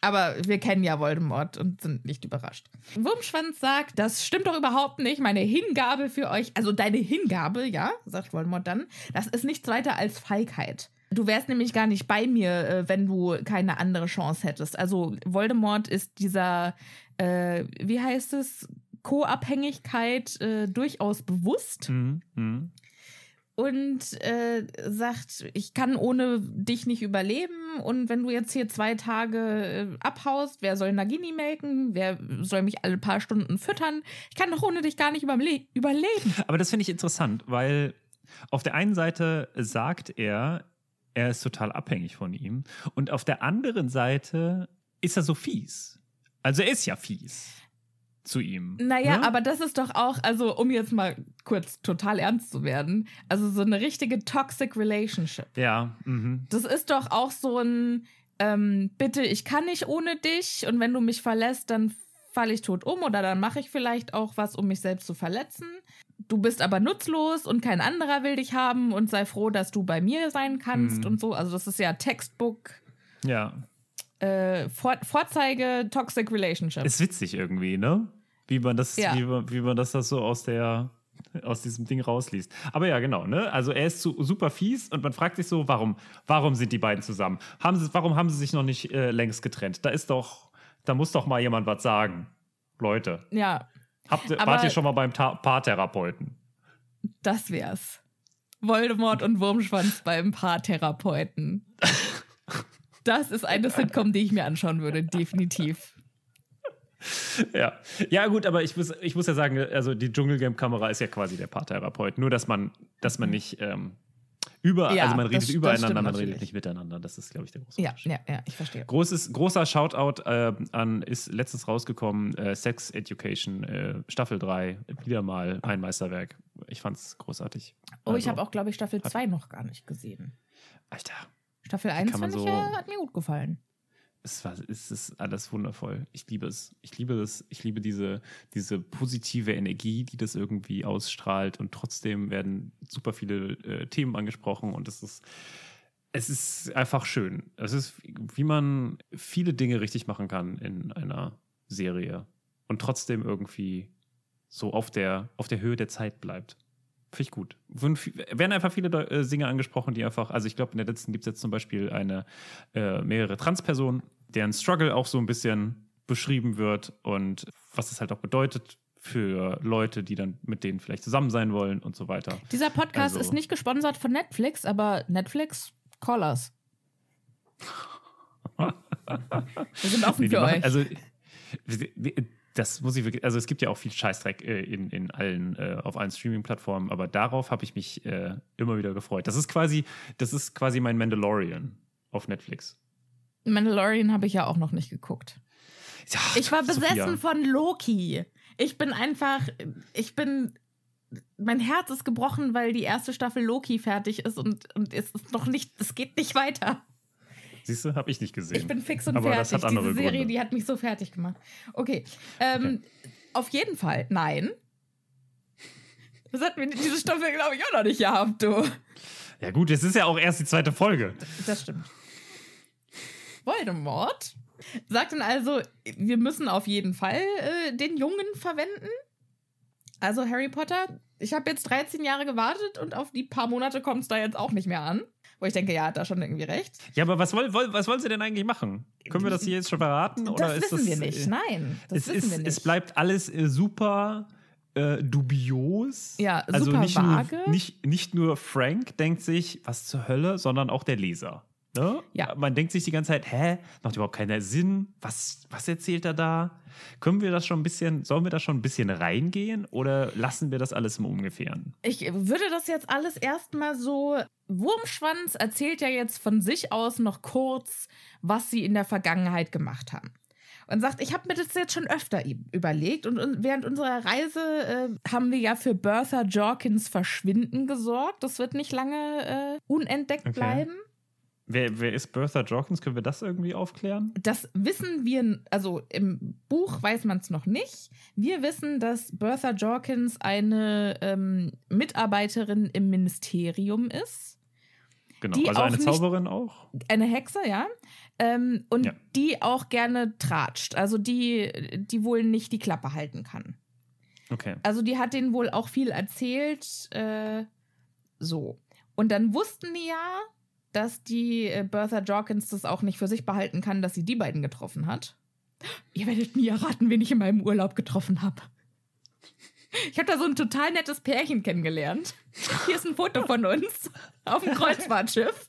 Aber wir kennen ja Voldemort und sind nicht überrascht. Wurmschwanz sagt, das stimmt doch überhaupt nicht. Meine Hingabe für euch, also deine Hingabe, ja, sagt Voldemort dann, das ist nichts weiter als Feigheit. Du wärst nämlich gar nicht bei mir, äh, wenn du keine andere Chance hättest. Also Voldemort ist dieser, äh, wie heißt es, Co-Abhängigkeit äh, durchaus bewusst mhm, mhm. Und äh, sagt, ich kann ohne dich nicht überleben und wenn du jetzt hier zwei Tage äh, abhaust, wer soll Nagini melken? Wer soll mich alle paar Stunden füttern? Ich kann doch ohne dich gar nicht überle überleben. Aber das finde ich interessant, weil auf der einen Seite sagt er, er ist total abhängig von ihm. Und auf der anderen Seite ist er so fies. Also er ist ja fies zu ihm. Naja, ne? aber das ist doch auch, also um jetzt mal kurz total ernst zu werden, also so eine richtige toxic relationship. Ja, mhm. Das ist doch auch so ein, ähm, bitte, ich kann nicht ohne dich und wenn du mich verlässt, dann falle ich tot um oder dann mache ich vielleicht auch was, um mich selbst zu verletzen. Du bist aber nutzlos und kein anderer will dich haben und sei froh, dass du bei mir sein kannst Mhm. und so. Also das ist ja Textbook, ja. äh, Vor Vorzeige Toxic Relationship. Ist witzig irgendwie, ne? Wie man das, Ja. wie, man, wie man das, das so aus der aus diesem Ding rausliest. Aber ja, genau, ne? Also er ist zu, super fies und man fragt sich so, warum, warum sind die beiden zusammen? Haben sie, warum haben sie sich noch nicht äh, längst getrennt? Da ist doch, da muss doch mal jemand was sagen. Leute. ja. Habt Aber- wart ihr schon mal beim Ta Paartherapeuten? Das wär's. Voldemort und Wurmschwanz beim Paartherapeuten. Das ist eine Sitcom, die ich mir anschauen würde, definitiv. Ja. Ja, gut, aber ich muss, ich muss ja sagen, also die Dschungelcamp-Kamera ist ja quasi der Paartherapeut. Nur, dass man, dass man nicht ähm, über, Ja, also man redet das- übereinander, man redet nicht miteinander. Das ist, glaube ich, der große Ja, Unterschied. ja, ja, ich verstehe. Großes, großer Shoutout äh, an, ist letztens rausgekommen, äh, Sex Education, äh, Staffel 3, wieder mal ein Meisterwerk. Ich fand's großartig. Oh, ich Also, habe auch, glaube ich, Staffel 2 noch gar nicht gesehen. Alter, Staffel 1 kann man fand ich, so- ja, hat mir gut gefallen. Es, war, es ist alles wundervoll. Ich liebe es. Ich liebe es. Ich liebe diese, diese positive Energie, die das irgendwie ausstrahlt und trotzdem werden super viele äh, Themen angesprochen und es ist, es ist einfach schön. Es ist, wie man viele Dinge richtig machen kann in einer Serie und trotzdem irgendwie so auf der, auf der Höhe der Zeit bleibt. Finde ich gut. Werden einfach viele Deu- äh, Dinge angesprochen, die einfach, also ich glaube, in der letzten gibt es jetzt zum Beispiel eine äh, mehrere Transpersonen, deren Struggle auch so ein bisschen beschrieben wird und was es halt auch bedeutet für Leute, die dann mit denen vielleicht zusammen sein wollen und so weiter. Dieser Podcast Also- ist nicht gesponsert von Netflix, aber Netflix, call us. Wir sind offen Nee, für machen- euch. Also, das muss ich wirklich, also es gibt ja auch viel Scheißdreck äh, in, in allen, äh, auf allen Streaming-Plattformen, aber darauf habe ich mich äh, immer wieder gefreut. Das ist quasi, das ist quasi mein Mandalorian auf Netflix. Mandalorian habe ich ja auch noch nicht geguckt. Ja, Ich war Sophia. besessen von Loki. Ich bin einfach, ich bin, mein Herz ist gebrochen, weil die erste Staffel Loki fertig ist und, und es ist noch nicht, es geht nicht weiter. Siehst du, habe ich nicht gesehen. Ich bin fix und Aber das fertig. hat andere Diese Serie, Gründe. die hat mich so fertig gemacht. Okay. Ähm, Auf jeden Fall, nein. Das hatten wir diese Staffel, glaube ich, auch noch nicht gehabt, du. Ja gut, es ist ja auch erst die zweite Folge. Das stimmt. Voldemort sagt dann also, wir müssen auf jeden Fall äh, den Jungen verwenden. Also Harry Potter, ich habe jetzt 13 Jahre gewartet und auf die paar Monate kommt es da jetzt auch nicht mehr an. Wo ich denke, ja, hat da schon irgendwie recht. Ja, aber was, woll, woll, was wollen sie denn eigentlich machen? Können wir das hier jetzt schon verraten? Oder das ist wissen das, wir nicht. äh, Nein, das es, wissen ist, wir nicht. es bleibt alles äh, super äh, dubios. Ja, also super nicht vage. Nur, nicht, nicht nur Frank denkt sich, was zur Hölle, sondern auch der Leser. Ne? Ja. Man denkt sich die ganze Zeit, hä, macht überhaupt keinen Sinn. Was, was erzählt er da? Können wir das schon ein bisschen, sollen wir da schon ein bisschen reingehen oder lassen wir das alles im Ungefähren? Ich würde das jetzt alles erstmal so. Wurmschwanz erzählt ja jetzt von sich aus noch kurz, was sie in der Vergangenheit gemacht haben. Und sagt, ich habe mir das jetzt schon öfter überlegt und, und während unserer Reise äh, haben wir ja für Bertha Jorkins Verschwinden gesorgt. Das wird nicht lange äh, unentdeckt Okay. bleiben. Wer, wer ist Bertha Jorkins? Können wir das irgendwie aufklären? Das wissen wir, also im Buch weiß man es noch nicht. Wir wissen, dass Bertha Jorkins eine ähm, Mitarbeiterin im Ministerium ist. Genau, also auch eine Zauberin auch. Eine Hexe, ja. Ähm, und Ja. die auch gerne tratscht. Also die, die wohl nicht die Klappe halten kann. Okay. Also die hat denen wohl auch viel erzählt. Äh, so. Und dann wussten die ja, dass die äh, Bertha Jorkins das auch nicht für sich behalten kann, dass sie die beiden getroffen hat. Ihr werdet nie erraten, wen ich in meinem Urlaub getroffen habe. Ich habe da so ein total nettes Pärchen kennengelernt. Hier ist ein Foto von uns auf dem Kreuzfahrtschiff.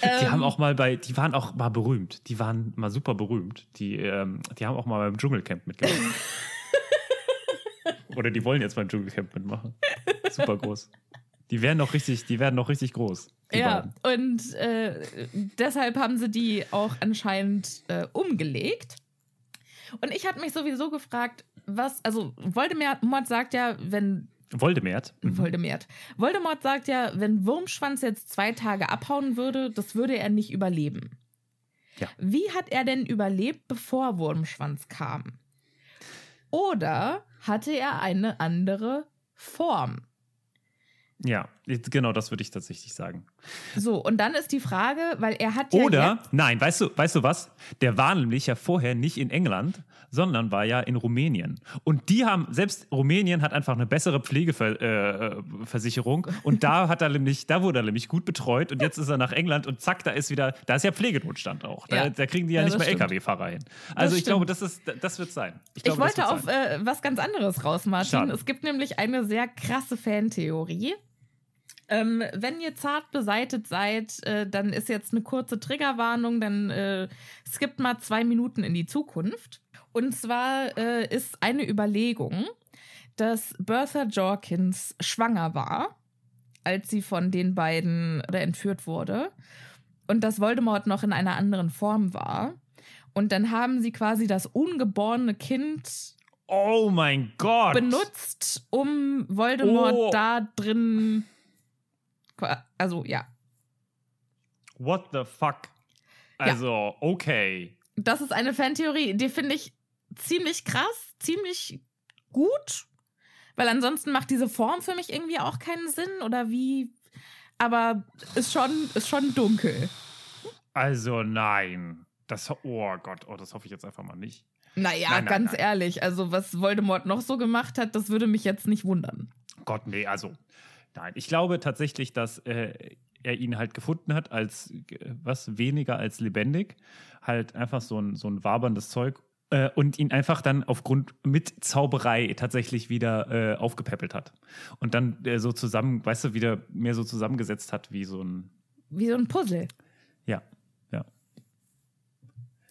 Die Ähm, haben auch mal bei, die waren auch mal berühmt. Die waren mal super berühmt. Die, ähm, die haben auch mal beim Dschungelcamp mitgemacht. Oder die wollen jetzt beim Dschungelcamp mitmachen. Super groß. Die werden noch richtig, die werden noch richtig groß. Ja, beiden. und äh, deshalb haben sie die auch anscheinend äh, umgelegt. Und ich hatte mich sowieso gefragt, was, also Voldemort sagt ja, wenn Voldemort. Mhm. Voldemort. Voldemort sagt ja, wenn Wurmschwanz jetzt zwei Tage abhauen würde, das würde er nicht überleben. Ja. Wie hat er denn überlebt, bevor Wurmschwanz kam? Oder hatte er eine andere Form? Ja, Genau, das würde ich tatsächlich sagen. So, und dann ist die Frage, weil er hat ja Oder, nein, weißt du, weißt du was? Der war nämlich ja vorher nicht in England, sondern war ja in Rumänien. Und die haben, selbst Rumänien hat einfach eine bessere Pflegeversicherung äh, und da hat er nämlich, da wurde er nämlich gut betreut und jetzt ist er nach England und zack, da ist wieder, da ist ja Pflegenotstand auch. Da, Ja. da kriegen die ja, Ja, nicht mehr. LKW-Fahrer hin. Also ich glaube, das ist, das wird sein. Ich glaube, das wollte auf äh, was ganz anderes raus, Martin. Schade. Es gibt nämlich eine sehr krasse Fantheorie. Ähm, wenn ihr zart beseitet seid, äh, dann ist jetzt eine kurze Triggerwarnung, dann äh, skippt mal zwei Minuten in die Zukunft. Und zwar äh, ist eine Überlegung, dass Bertha Jorkins schwanger war, als sie von den beiden oder entführt wurde. Und dass Voldemort noch in einer anderen Form war. Und dann haben sie quasi das ungeborene Kind Oh mein Gott! benutzt, um Voldemort Oh. da drin. Also, ja. What the fuck? Also, okay. Das ist eine Fantheorie, die finde ich ziemlich krass, ziemlich gut. Weil ansonsten macht diese Form für mich irgendwie auch keinen Sinn oder wie. Aber ist schon, ist schon dunkel. Also nein. Das, oh Gott, oh, das hoffe ich jetzt einfach mal nicht. Naja, Nein, nein, ganz nein. ehrlich, also was Voldemort noch so gemacht hat, das würde mich jetzt nicht wundern. Gott, nee, also nein. Ich glaube tatsächlich, dass äh, er ihn halt gefunden hat als äh, was weniger als lebendig. Halt einfach so ein, so ein waberndes Zeug. Äh, und ihn einfach dann aufgrund mit Zauberei tatsächlich wieder äh, aufgepäppelt hat. Und dann äh, so zusammen, weißt du, wieder mehr so zusammengesetzt hat wie so ein, Wie so ein Puzzle.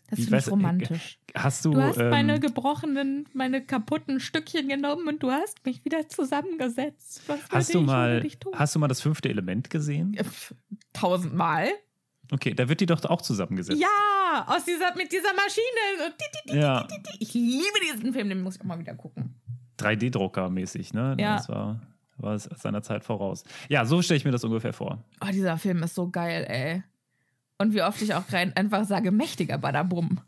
Das Ich finde weiß, ich romantisch. Hast du. Du hast ähm, meine gebrochenen, meine kaputten Stückchen genommen und du hast mich wieder zusammengesetzt. Was Hast du, ich mal, ohne dich tun? hast du mal das fünfte Element gesehen? Tausendmal. Okay, da wird die doch auch zusammengesetzt. Ja, aus dieser, mit dieser Maschine. Ja. Ich liebe diesen Film, den muss ich auch mal wieder gucken. 3D-Drucker-mäßig, ne? Ja. Das war, war es seiner Zeit voraus. Ja, so stelle ich mir das ungefähr vor. Oh, dieser Film ist so geil, ey. Und wie oft ich auch rein einfach sage, mächtiger Badabum.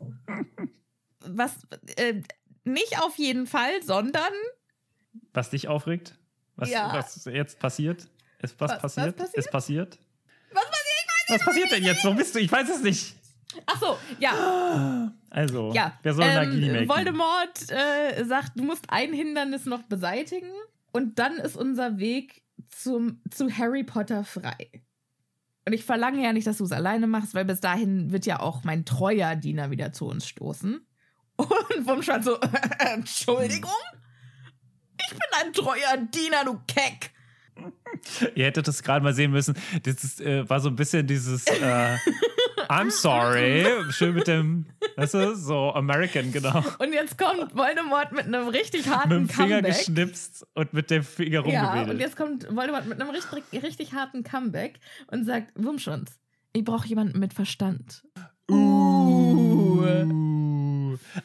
Was, äh, nicht auf jeden Fall, sondern Was dich aufregt? Was, Ja. was jetzt passiert? Ist was, Was- was passiert? passiert? Ist passiert? Was passiert? Was passiert denn jetzt? Wo bist du? Ich weiß es nicht. Ach so, ja. Also, Ja, wer soll ähm, melken? Voldemort äh, sagt, du musst ein Hindernis noch beseitigen und dann ist unser Weg zum, zu Harry Potter frei. Und ich verlange ja nicht, dass du es alleine machst, weil bis dahin wird ja auch mein treuer Diener wieder zu uns stoßen. Und Wumschan so, Entschuldigung? Ich bin ein treuer Diener, du Keck. Ihr hättet das gerade mal sehen müssen. Das ist, äh, war so ein bisschen dieses äh, I'm sorry. Schön mit dem, weißt du, so American, genau. Und jetzt kommt Voldemort mit einem richtig harten Mit dem Finger Comeback. geschnipst und mit dem Finger Ja, rumgewedelt. und jetzt kommt Voldemort mit einem richtig, richtig harten Comeback und sagt, Wurmschwanz, ich brauche jemanden mit Verstand. Uh.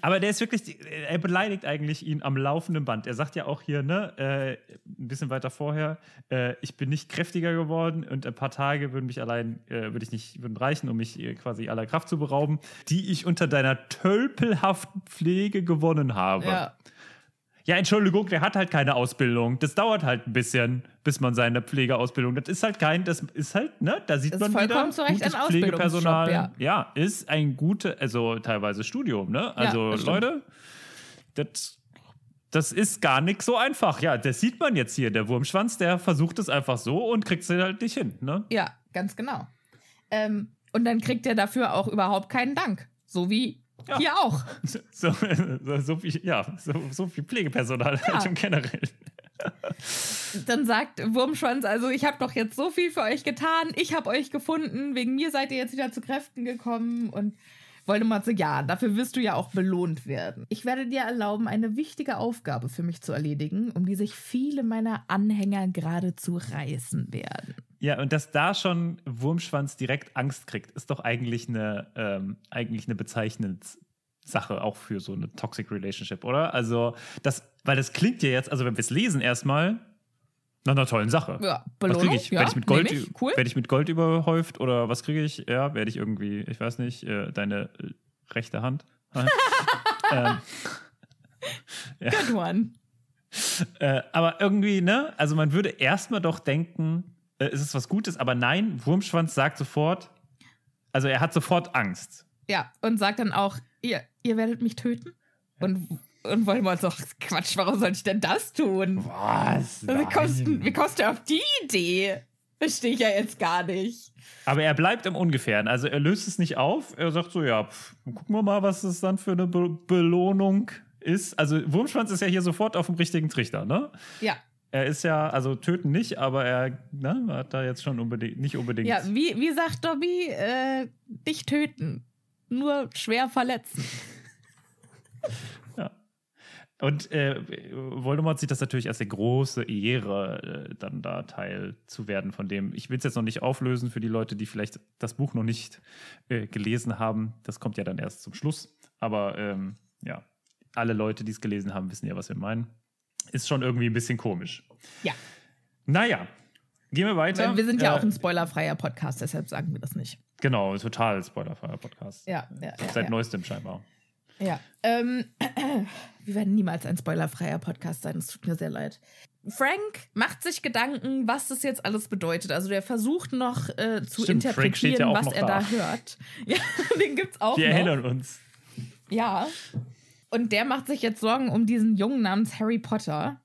Aber der ist wirklich, er beleidigt eigentlich ihn am laufenden Band. Er sagt ja auch hier, ne, äh, ein bisschen weiter vorher, äh, ich bin nicht kräftiger geworden und ein paar Tage würden mich allein, äh, würde ich nicht, würden reichen, um mich äh, quasi aller Kraft zu berauben, die ich unter deiner tölpelhaften Pflege gewonnen habe. Ja. Ja, Entschuldigung, der hat halt keine Ausbildung. Das dauert halt ein bisschen, bis man seine Pflegeausbildung. Das ist halt kein, das ist halt, ne, da sieht Das man wieder, zu Recht gutes Pflegepersonal. ja. ja, ist ein gutes, also teilweise Studium, ne? Also das stimmt. Leute, das, das ist gar nicht so einfach. Ja, das sieht man jetzt hier. Der Wurmschwanz, der versucht es einfach so und kriegt es halt nicht hin, ne? Ja, ganz genau. Ähm, und dann kriegt er dafür auch überhaupt keinen Dank. So wie Ja. hier auch. So, so, so viel, ja, so, so viel Pflegepersonal halt im generell. Dann sagt Wurmschwanz, also ich habe doch jetzt so viel für euch getan, ich habe euch gefunden, wegen mir seid ihr jetzt wieder zu Kräften gekommen und Voldemort so, ja, dafür wirst du ja auch belohnt werden. Ich werde dir erlauben, eine wichtige Aufgabe für mich zu erledigen, um die sich viele meiner Anhänger geradezu reißen werden. Ja, und dass da schon Wurmschwanz direkt Angst kriegt, ist doch eigentlich eine, ähm, eigentlich eine bezeichnende Sache auch für so eine Toxic Relationship, oder? Also, das, weil das klingt ja jetzt, also wenn wir es lesen erstmal, nach einer tollen Sache. Ja, Was Belohnung, kriege ich? ja, werde ich mit Gold, ich, cool. werde ich mit Gold überhäuft oder was kriege ich? Ja, werde ich irgendwie, ich weiß nicht, äh, deine äh, rechte Hand. ähm, Good one. äh, aber irgendwie, ne? Also man würde erstmal doch denken, äh, ist es was Gutes, aber nein, Wurmschwanz sagt sofort, also er hat sofort Angst. Ja, und sagt dann auch, ihr, ihr werdet mich töten? Und, und Voldemort so, Quatsch, warum soll ich denn das tun? Was? Also, wie, kommst, wie kommst du auf die Idee? Verstehe ich ja jetzt gar nicht. Aber er bleibt im Ungefähren. Also er löst es nicht auf. Er sagt so, ja, pf, gucken wir mal, was es dann für eine Be Belohnung ist. Also Wurmschwanz ist ja hier sofort auf dem richtigen Trichter, ne? Ja. Er ist ja, also töten nicht, aber er ne, hat da jetzt schon unbedingt, nicht unbedingt. Ja, wie, wie sagt Dobby, äh, nicht töten, nur schwer verletzen. Ja. Und äh, Voldemort sieht das natürlich als eine große Ehre, äh, dann da Teil zu werden von dem. Ich will es jetzt noch nicht auflösen für die Leute, die vielleicht das Buch noch nicht äh, gelesen haben. Das kommt ja dann erst zum Schluss. Aber ähm, ja, alle Leute, die es gelesen haben, wissen ja, was wir meinen. Ist schon irgendwie ein bisschen komisch. Ja. Naja, gehen wir weiter. Wir sind ja Äh, auch ein spoilerfreier Podcast, deshalb sagen wir das nicht. Genau, total spoilerfreier Podcast. Ja, ja, ja. Seit ja. neuestem scheinbar. Ja. Ähm, wir werden niemals ein spoilerfreier Podcast sein, es tut mir sehr leid. Frank macht sich Gedanken, was das jetzt alles bedeutet. Also der versucht noch äh, zu Stimmt, interpretieren, ja was er da. da. hört. Ja, den gibt's auch Wir erinnern uns. Ja. Und der macht sich jetzt Sorgen um diesen Jungen namens Harry Potter,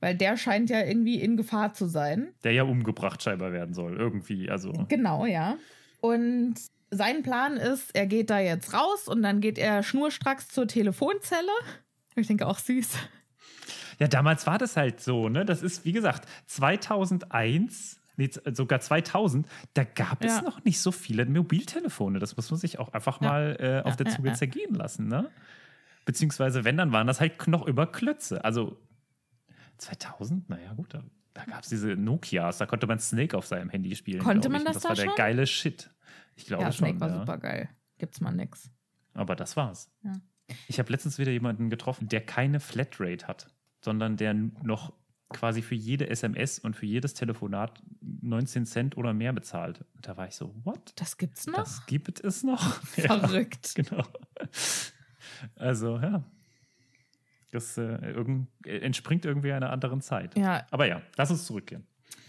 weil der scheint ja irgendwie in Gefahr zu sein. Der ja umgebracht scheinbar werden soll. Irgendwie. Also. Genau, ja. Und sein Plan ist, er geht da jetzt raus und dann geht er schnurstracks zur Telefonzelle. Ich denke auch süß. Ja, damals war das halt so, ne? Das ist, wie gesagt, 2001, nee, sogar 2000, da gab Ja. es noch nicht so viele Mobiltelefone. Das muss man sich auch einfach Ja. mal äh, auf der Ja, Zunge ja, ja. zergehen lassen, ne? Beziehungsweise, wenn, dann waren das halt noch über Klötze. Also 2000, naja, gut, da, da gab es diese Nokias, da konnte man Snake auf seinem Handy spielen. Konnte man das das war da der schon? geile Shit. Ich glaube Ja, schon. Snake war ja. super geil. Gibt's mal nix. Aber das war's. Ja. Ich habe letztens wieder jemanden getroffen, der keine Flatrate hat, sondern der noch quasi für jede SMS und für jedes Telefonat 19 Cent oder mehr bezahlt. Und da war ich so, what? Das gibt's noch? Das gibt es noch? Ja, Verrückt. genau. Also, ja. Das äh, irgend, äh, entspringt irgendwie einer anderen Zeit. Ja, Aber ja, lass uns zurückgehen.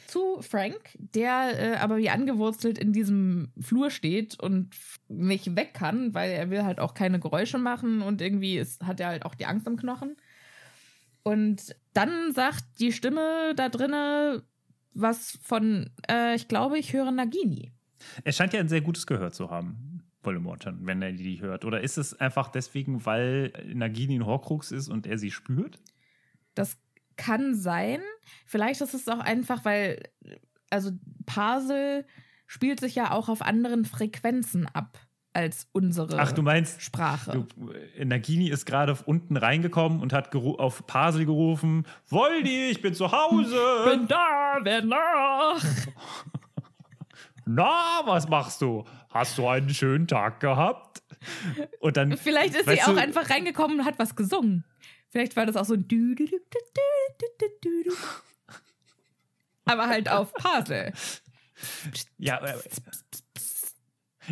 zu Frank, der äh, aber wie angewurzelt in diesem Flur steht und nicht weg kann, weil er will halt auch keine Geräusche machen und irgendwie ist, hat er halt auch die Angst am Knochen. Und dann sagt die Stimme da drinne was von, äh, ich glaube, ich höre Nagini. Er scheint ja ein sehr gutes Gehör zu haben, Voldemort, dann, wenn er die hört. Oder ist es einfach deswegen, weil Nagini ein Horcrux ist und er sie spürt? Das kann sein. Vielleicht ist es auch einfach, weil, also Parsel spielt sich ja auch auf anderen Frequenzen ab als unsere Ach, du meinst, Sprache. du, Nagini ist gerade unten reingekommen und hat auf Parsel gerufen: Voldi, ich bin zu Hause! bin da, wer nach? na, was machst du? Hast du einen schönen Tag gehabt? Und dann. Vielleicht ist sie auch du, einfach reingekommen und hat was gesungen. Vielleicht war das auch so ein Aber halt auf Pate. Ja, aber,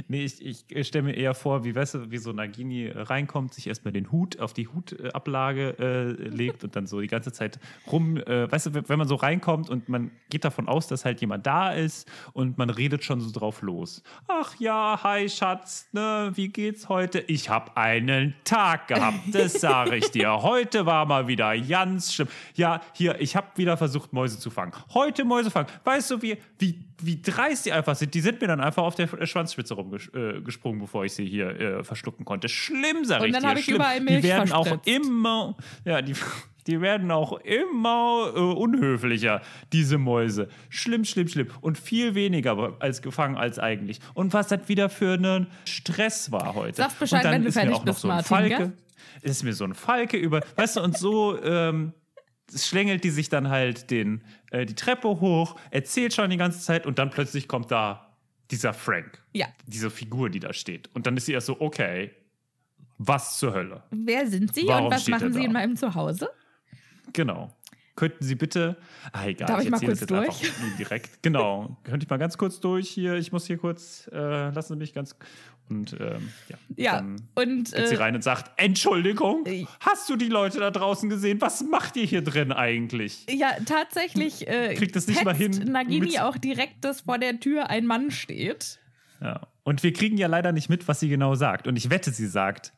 Nee, ich, ich stelle mir eher vor, wie, weißt du, wie so Nagini reinkommt, sich erstmal den Hut auf die Hutablage äh, legt und dann so die ganze Zeit rum, äh, weißt du, wenn man so reinkommt und man geht davon aus, dass halt jemand da ist und man redet schon so drauf los. Ach ja, hi Schatz, ne, wie geht's heute? Ich habe einen Tag gehabt, das sage ich dir. Heute war mal wieder ganz schlimm. Ja, hier, ich habe wieder versucht, Mäuse zu fangen. Heute Mäuse fangen. Weißt du, wie, wie, wie dreist die einfach sind? Die sind mir dann einfach auf der Schwanzspitze rumgesprungen, bevor ich sie hier äh, verschlucken konnte. Schlimm, sag Und ich dann dir. hab ich schlimm. überall Milch Die werden auch verspritzt. immer, ja, die, die werden auch immer äh, unhöflicher, diese Mäuse. Schlimm, schlimm, schlimm. Und viel weniger als gefangen als eigentlich. Und was das wieder für ein Stress war heute. Sagst Bescheid, und dann wenn du fertig auch bist, so Martin, Falke? Ist mir so ein Falke über, weißt du, und so ähm, schlängelt die sich dann halt den, äh, die Treppe hoch, erzählt schon die ganze Zeit und dann plötzlich kommt da dieser Frank. Ja. Diese Figur, die da steht. Und dann ist sie erst so, okay, was zur Hölle? Wer sind Sie Warum und was machen Sie da? in meinem Zuhause? Genau. Könnten Sie bitte. Ah, egal, Darf ich mal erzähle das jetzt durch? einfach direkt. Genau. Könnte ich mal ganz kurz durch hier? Ich muss hier kurz, äh, lassen Sie mich ganz. Und ähm, ja. Ja, Dann und geht sie äh, rein und sagt: Entschuldigung, äh, hast du die Leute da draußen gesehen? Was macht ihr hier drin eigentlich? ja, tatsächlich äh, Kriegt das nicht mal hin Nagini auch direkt, dass vor der Tür ein Mann steht. Ja. Und wir kriegen ja leider nicht mit, was sie genau sagt. Und ich wette, sie sagt: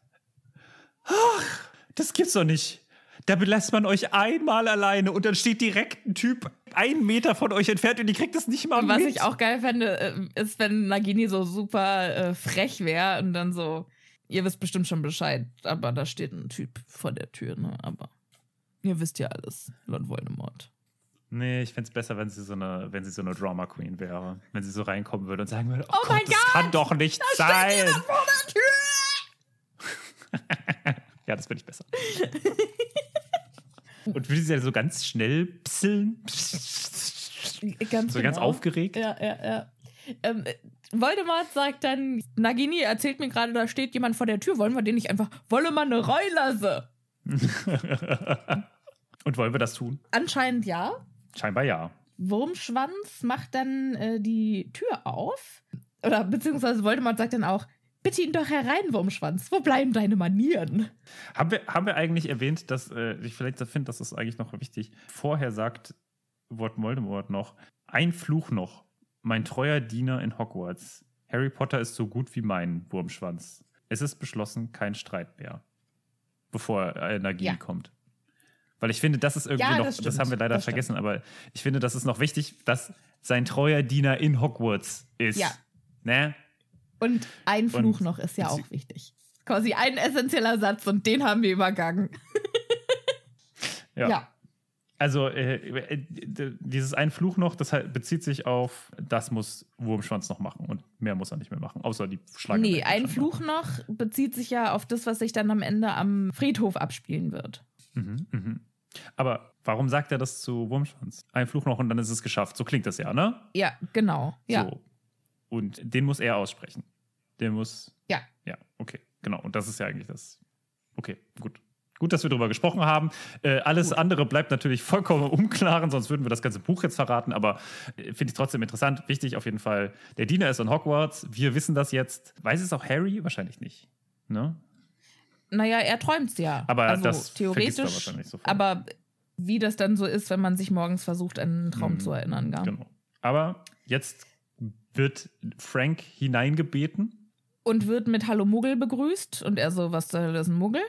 Ach, das gibt's doch nicht. Da belässt man euch einmal alleine und dann steht direkt ein Typ einen Meter von euch entfernt und ihr kriegt das nicht mal Was mit. ich auch geil fände, äh, ist, wenn Nagini so super äh, frech wäre und dann so, ihr wisst bestimmt schon Bescheid, aber da steht ein Typ vor der Tür, ne? Aber ihr wisst ja alles, Lord Voldemort. Nee, ich fände es besser, wenn sie so eine, wenn sie so eine Drama Queen wäre. Wenn sie so reinkommen würde und sagen würde, oh, Oh Gott, mein das Gott, kann doch nicht sein. Vor der Tür! ja, das finde ich besser. und würde sie ja so ganz schnell psseln. Ganz So ganz genau. aufgeregt. Ja, ja, ja. Ähm, äh, Voldemort sagt dann, Nagini erzählt mir gerade, da steht jemand vor der Tür, wollen wir den nicht einfach, wolle man eine Reulasse? und wollen wir das tun? Anscheinend ja. Scheinbar ja. Wurmschwanz macht dann äh, die Tür auf. Oder beziehungsweise Voldemort sagt dann auch, bitte ihn doch herein, Wurmschwanz. Wo bleiben deine Manieren? Haben wir, haben wir eigentlich erwähnt, dass äh, ich vielleicht finde, das ist eigentlich noch wichtig. Vorher sagt Wort Voldemort noch: Ein Fluch noch, mein treuer Diener in Hogwarts. Harry Potter ist so gut wie mein Wurmschwanz. Es ist beschlossen, kein Streit mehr. Bevor Nagini Ja. kommt. Weil ich finde, das ist irgendwie Ja, noch, das das, haben wir leider vergessen, aber ich finde, das ist noch wichtig, dass sein treuer Diener in Hogwarts ist. Ja. Ne? Und ein Fluch Und noch ist ja auch wichtig. Quasi ein essentieller Satz und den haben wir übergangen. Ja. ja. Also äh, äh, dieses ein Fluch noch, das halt bezieht sich auf, das muss Wurmschwanz noch machen und mehr muss er nicht mehr machen, außer die Schlange. Nee, ein. Fluch noch bezieht sich ja auf das, was sich dann am Ende am Friedhof abspielen wird. Mhm, mhm. Aber warum sagt er das zu Wurmschwanz? Ein Fluch noch und dann ist es geschafft. So klingt das ja, ne? Ja, genau. Ja. So. Und den muss er aussprechen. Der muss. Ja. Ja, okay. Genau. Und das ist ja eigentlich das. Okay, gut. Gut, dass wir darüber gesprochen haben. Äh, alles andere bleibt natürlich vollkommen Unklaren, sonst würden wir das ganze Buch jetzt verraten. Aber äh, finde ich trotzdem interessant. Wichtig auf jeden Fall. Der Diener ist in Hogwarts. Wir wissen das jetzt. Weiß es auch Harry? Wahrscheinlich nicht. Ne? Naja, er träumt's ja. Aber also das vergisst er theoretisch. wahrscheinlich sofort. Aber wie das dann so ist, wenn man sich morgens versucht, an einen Traum Mhm. zu erinnern, gar. Genau. Aber jetzt wird Frank hineingebeten. Und wird mit Hallo Muggel begrüßt. Und er so, was zur Hölle ist ein Muggel?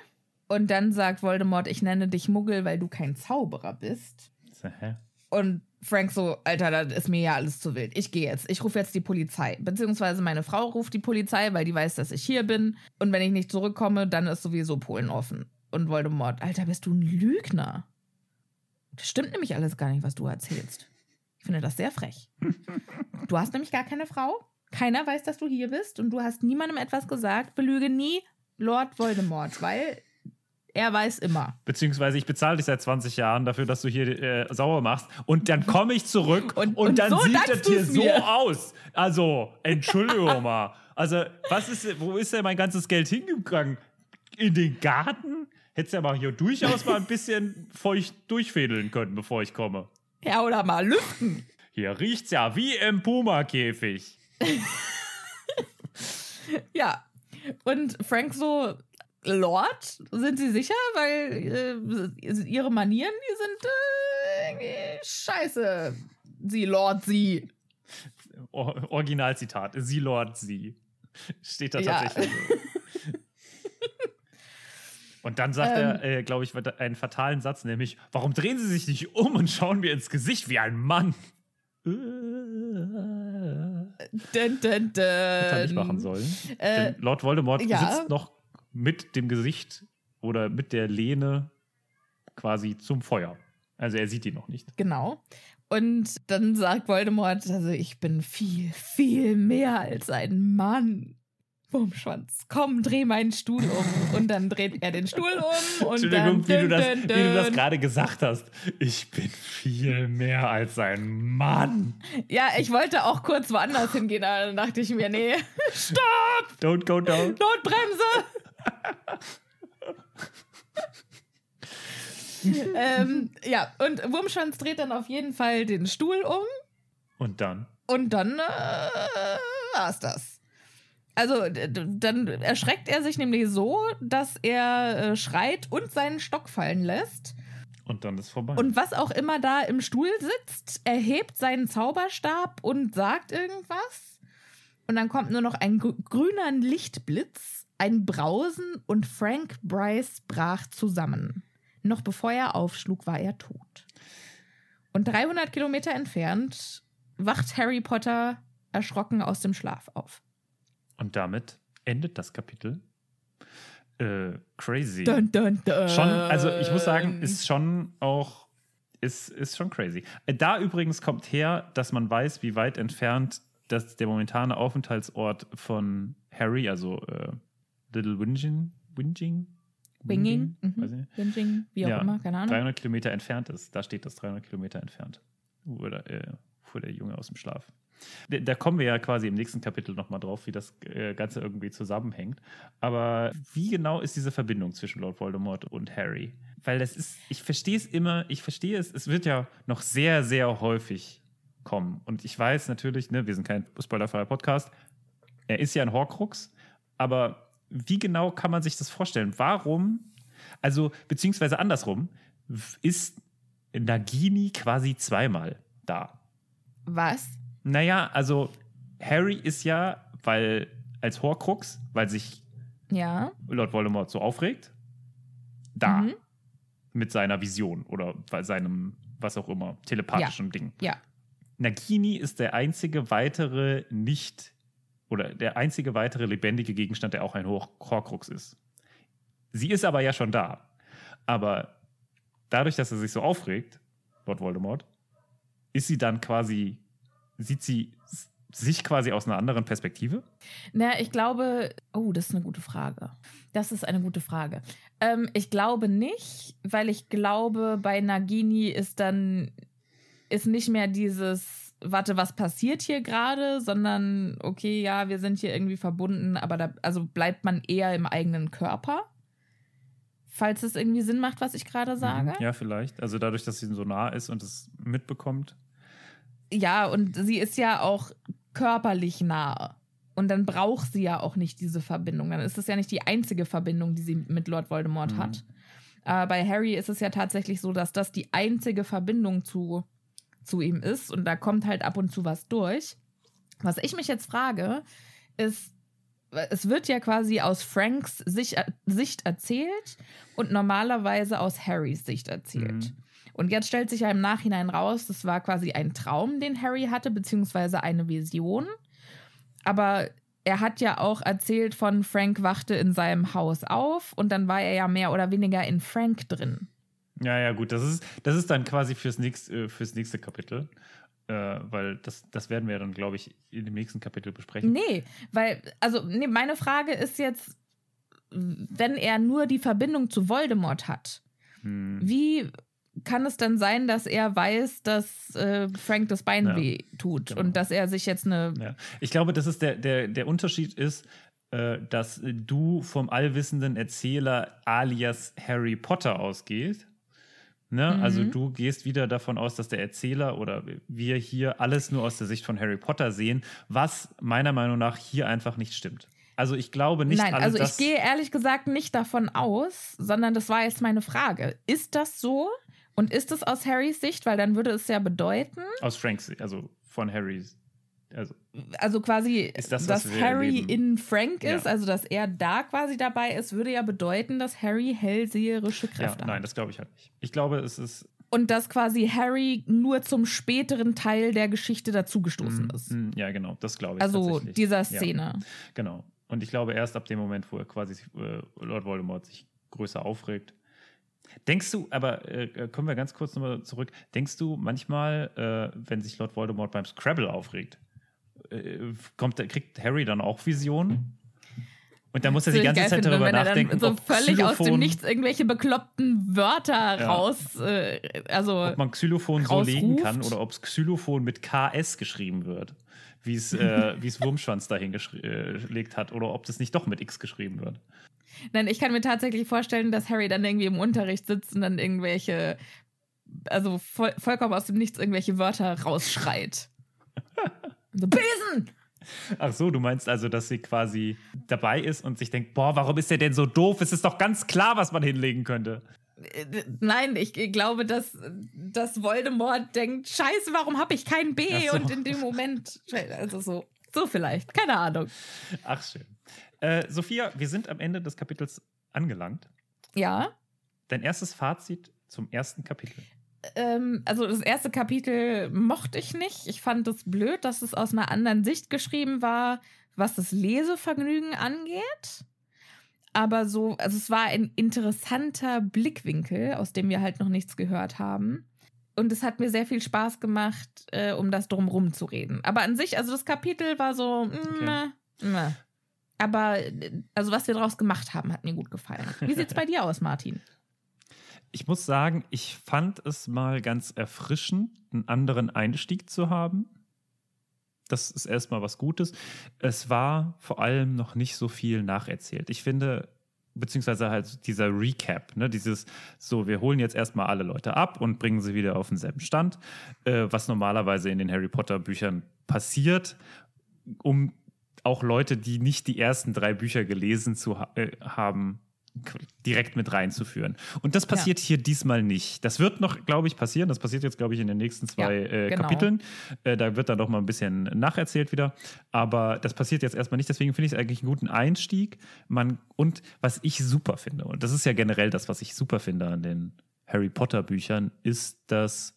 Und dann sagt Voldemort, ich nenne dich Muggel, weil du kein Zauberer bist. Hä? Und Frank so, Alter, das ist mir ja alles zu wild. Ich gehe jetzt. Ich rufe jetzt die Polizei. Beziehungsweise meine Frau ruft die Polizei, weil die weiß, dass ich hier bin. Und wenn ich nicht zurückkomme, dann ist sowieso Polen offen. Und Voldemort, Alter, bist du ein Lügner? Das stimmt nämlich alles gar nicht, was du erzählst. Ich finde das sehr frech. Du hast nämlich gar keine Frau. Keiner weiß, dass du hier bist. Und du hast niemandem etwas gesagt. Belüge nie Lord Voldemort, weil er weiß immer. Beziehungsweise ich bezahle dich seit 20 Jahren dafür, dass du hier äh, sauer machst. Und dann komme ich zurück und, Und- und dann so sieht das hier so aus. Also, Entschuldigung mal. Also, was ist, wo ist denn mein ganzes Geld hingegangen? In den Garten? Hättest ja mal hier durchaus mal ein bisschen feucht durchfädeln können, bevor ich komme. Ja, oder mal lüften. Hier riecht's ja wie im Puma-Käfig. Ja. Und Frank so, Lord, sind Sie sicher? Weil äh, Ihre Manieren, die sind äh, scheiße. Sie, Lord, Sie. Or Originalzitat. Sie, Lord, sie. Steht da Ja. tatsächlich so. Und dann sagt Ähm. er, äh, glaube ich, einen fatalen Satz, nämlich: Warum drehen Sie sich nicht um und schauen mir ins Gesicht wie ein Mann? Dun, dun, dun. Hätte er nicht machen sollen. Äh, Denn Lord Voldemort ja. sitzt noch mit dem Gesicht oder mit der Lehne quasi zum Feuer. Also er sieht ihn noch nicht. Genau. Und dann sagt Voldemort, also ich bin viel, viel mehr als ein Mann. Wurmschwanz, komm, dreh meinen Stuhl um. Und dann dreht er den Stuhl um und Entschuldigung, dann. wie, du das, dun, wie du das gerade gesagt hast. Ich bin viel mehr als ein Mann. Ja, ich wollte auch kurz woanders hingehen, aber dann dachte ich mir, nee, stopp, Don't go down. Notbremse. ähm, ja, und Wurmschwanz dreht dann auf jeden Fall den Stuhl um Und dann? und dann äh, war's das. Also dann erschreckt er sich nämlich so, dass er äh, schreit und seinen Stock fallen lässt. Und dann ist vorbei. Und was auch immer da im Stuhl sitzt, erhebt seinen Zauberstab und sagt irgendwas. Und dann kommt nur noch ein gr- grüner Lichtblitz, ein Brausen und Frank Bryce brach zusammen. Noch bevor er aufschlug, war er tot. Und 300 Kilometer entfernt wacht Harry Potter erschrocken aus dem Schlaf auf. Und damit endet das Kapitel. Äh, crazy. Dun, dun, dun. Schon, also ich muss sagen, ist schon auch, ist, ist schon crazy. Äh, Da übrigens kommt her, dass man weiß, wie weit entfernt das der momentane Aufenthaltsort von Harry, also äh, Little Winging, Winging? Winging, mhm. Winging, wie auch Ja, immer, keine Ahnung. 300 Kilometer entfernt ist. Da steht das 300 Kilometer entfernt. Oder äh, fuhr der Junge aus dem Schlaf. Da, kommen wir ja quasi im nächsten Kapitel nochmal drauf, wie das äh, Ganze irgendwie zusammenhängt. Aber wie genau ist diese Verbindung zwischen Lord Voldemort und Harry? Weil das ist, ich verstehe es immer, ich verstehe es, es wird ja noch sehr, sehr häufig kommen. Und ich weiß natürlich, ne, wir sind kein spoilerfreier Podcast, er ist ja ein Horcrux, aber wie genau kann man sich das vorstellen? Warum, also beziehungsweise andersrum, ist Nagini quasi zweimal da? Was? Naja, also Harry ist ja, weil als Horcrux, weil sich Ja. Lord Voldemort so aufregt, da Mhm. mit seiner Vision oder bei seinem, was auch immer, telepathischen Ding. Ja. Nagini ist der einzige weitere nicht oder der einzige weitere lebendige Gegenstand, der auch ein Hor- Horcrux ist. Sie ist aber ja schon da. Aber dadurch, dass er sich so aufregt, Lord Voldemort, ist sie dann quasi, sieht sie sich quasi aus einer anderen Perspektive? Na, ich glaube, oh, das ist eine gute Frage. Das ist eine gute Frage. Ähm, ich glaube nicht, weil ich glaube, bei Nagini ist dann ist nicht mehr dieses, warte, was passiert hier gerade, sondern okay, ja, wir sind hier irgendwie verbunden, aber da, also bleibt man eher im eigenen Körper. Falls es irgendwie Sinn macht, was ich gerade sage. Mhm. Ja, vielleicht. Also dadurch, dass sie so nah ist und es mitbekommt. Ja, und sie ist ja auch körperlich nahe. Und dann braucht sie ja auch nicht diese Verbindung. Dann ist es ja nicht die einzige Verbindung, die sie mit Lord Voldemort Mhm. hat. Aber bei Harry ist es ja tatsächlich so, dass das die einzige Verbindung zu, zu ihm ist. Und da kommt halt ab und zu was durch. Was ich mich jetzt frage, ist, es wird ja quasi aus Franks Sicht, Sicht erzählt und normalerweise aus Harrys Sicht erzählt. Mhm. Und jetzt stellt sich ja im Nachhinein raus, das war quasi ein Traum, den Harry hatte, beziehungsweise eine Vision. Aber er hat ja auch erzählt von Frank wachte in seinem Haus auf und dann war er ja mehr oder weniger in Frank drin. Ja, ja, gut. Das ist, das ist dann quasi fürs nächste, äh, fürs nächste Kapitel. Äh, weil das, das werden wir dann, glaube ich, in dem nächsten Kapitel besprechen. Nee, weil, also, nee, meine Frage ist jetzt, wenn er nur die Verbindung zu Voldemort hat, Hm. wie kann es dann sein, dass er weiß, dass äh, Frank das Bein Ja, weh tut genau. und dass er sich jetzt eine. Ja. Ich glaube, das ist der, der, der Unterschied ist, äh, dass du vom allwissenden Erzähler alias Harry Potter ausgehst. Ne? Mhm. Also du gehst wieder davon aus, dass der Erzähler oder wir hier alles nur aus der Sicht von Harry Potter sehen, was meiner Meinung nach hier einfach nicht stimmt. Also ich glaube nicht Nein, alle also ich gehe ehrlich gesagt nicht davon aus, sondern das war jetzt meine Frage. Ist das so? Und ist es aus Harrys Sicht? Weil dann würde es ja bedeuten, aus Franks, Sicht, also von Harrys. Also also quasi, Ist das, dass Harry erleben? in Frank ist, Ja. also dass er da quasi dabei ist, würde ja bedeuten, dass Harry hellseherische ja, Kräfte nein, hat. das glaube ich halt nicht. Ich glaube, es ist Und dass quasi Harry nur zum späteren Teil der Geschichte dazugestoßen Mm, ist. mm, Ja, genau, das glaube ich. Also dieser Ja. Szene. Genau. Und ich glaube, erst ab dem Moment, wo er quasi äh, Lord Voldemort sich größer aufregt. Denkst du, aber äh, kommen wir ganz kurz nochmal zurück, denkst du manchmal, äh, wenn sich Lord Voldemort beim Scrabble aufregt, äh, kommt, kriegt Harry dann auch Visionen? Und dann muss er die ganze Zeit darüber wenn er nachdenken, dann so ob völlig aus dem Xylophon- Nichts irgendwelche bekloppten Wörter raus, äh, also ob man Xylophon so legen rausruft. kann oder ob es Xylophon mit KS geschrieben wird, wie es äh, wie es Wurmschwanz dahin gelegt hat oder ob das nicht doch mit X geschrieben wird. Nein, ich kann mir tatsächlich vorstellen, dass Harry dann irgendwie im Unterricht sitzt und dann irgendwelche, also voll, vollkommen aus dem Nichts irgendwelche Wörter rausschreit. so, Besen! Ach so, du meinst also, dass sie quasi dabei ist und sich denkt, boah, warum ist der denn so doof? Es ist doch ganz klar, was man hinlegen könnte. Äh, Nein, ich glaube, dass, dass Voldemort denkt, scheiße, warum habe ich kein B? So. Und in dem Moment, also so, so vielleicht, keine Ahnung. Ach schön. Äh, Sophia, wir sind am Ende des Kapitels angelangt. Ja, Dein erstes Fazit zum ersten Kapitel. ähm, also das erste Kapitel mochte ich nicht. Ich fand es blöd, dass es aus einer anderen Sicht geschrieben war, was das Lesevergnügen angeht. Aber so, also es war ein interessanter Blickwinkel, aus dem wir halt noch nichts gehört haben. Und es hat mir sehr viel Spaß gemacht, äh, um das drumrum zu reden. Aber an sich, also das Kapitel war so, mm, mm. Aber also was wir daraus gemacht haben, hat mir gut gefallen. Wie sieht's bei dir aus, Martin? Ich muss sagen, ich fand es mal ganz erfrischend, einen anderen Einstieg zu haben. Das ist erstmal was Gutes. Es war vor allem noch nicht so viel nacherzählt. Ich finde, beziehungsweise halt dieser Recap, ne, dieses so, wir holen jetzt erstmal alle Leute ab und bringen sie wieder auf denselben Stand, äh, was normalerweise in den Harry Potter Büchern passiert, um auch Leute, die nicht die ersten drei Bücher gelesen zu ha äh, haben, direkt mit reinzuführen. Und das passiert hier diesmal nicht. Das wird noch, glaube ich, passieren. Das passiert jetzt, glaube ich, in den nächsten zwei Ja, äh, genau. Kapiteln. Äh, da wird dann noch mal ein bisschen nacherzählt wieder. Aber das passiert jetzt erstmal nicht. Deswegen finde ich es eigentlich einen guten Einstieg. Man, und was ich super finde, und das ist ja generell das, was ich super finde an den Harry Potter Büchern, ist, dass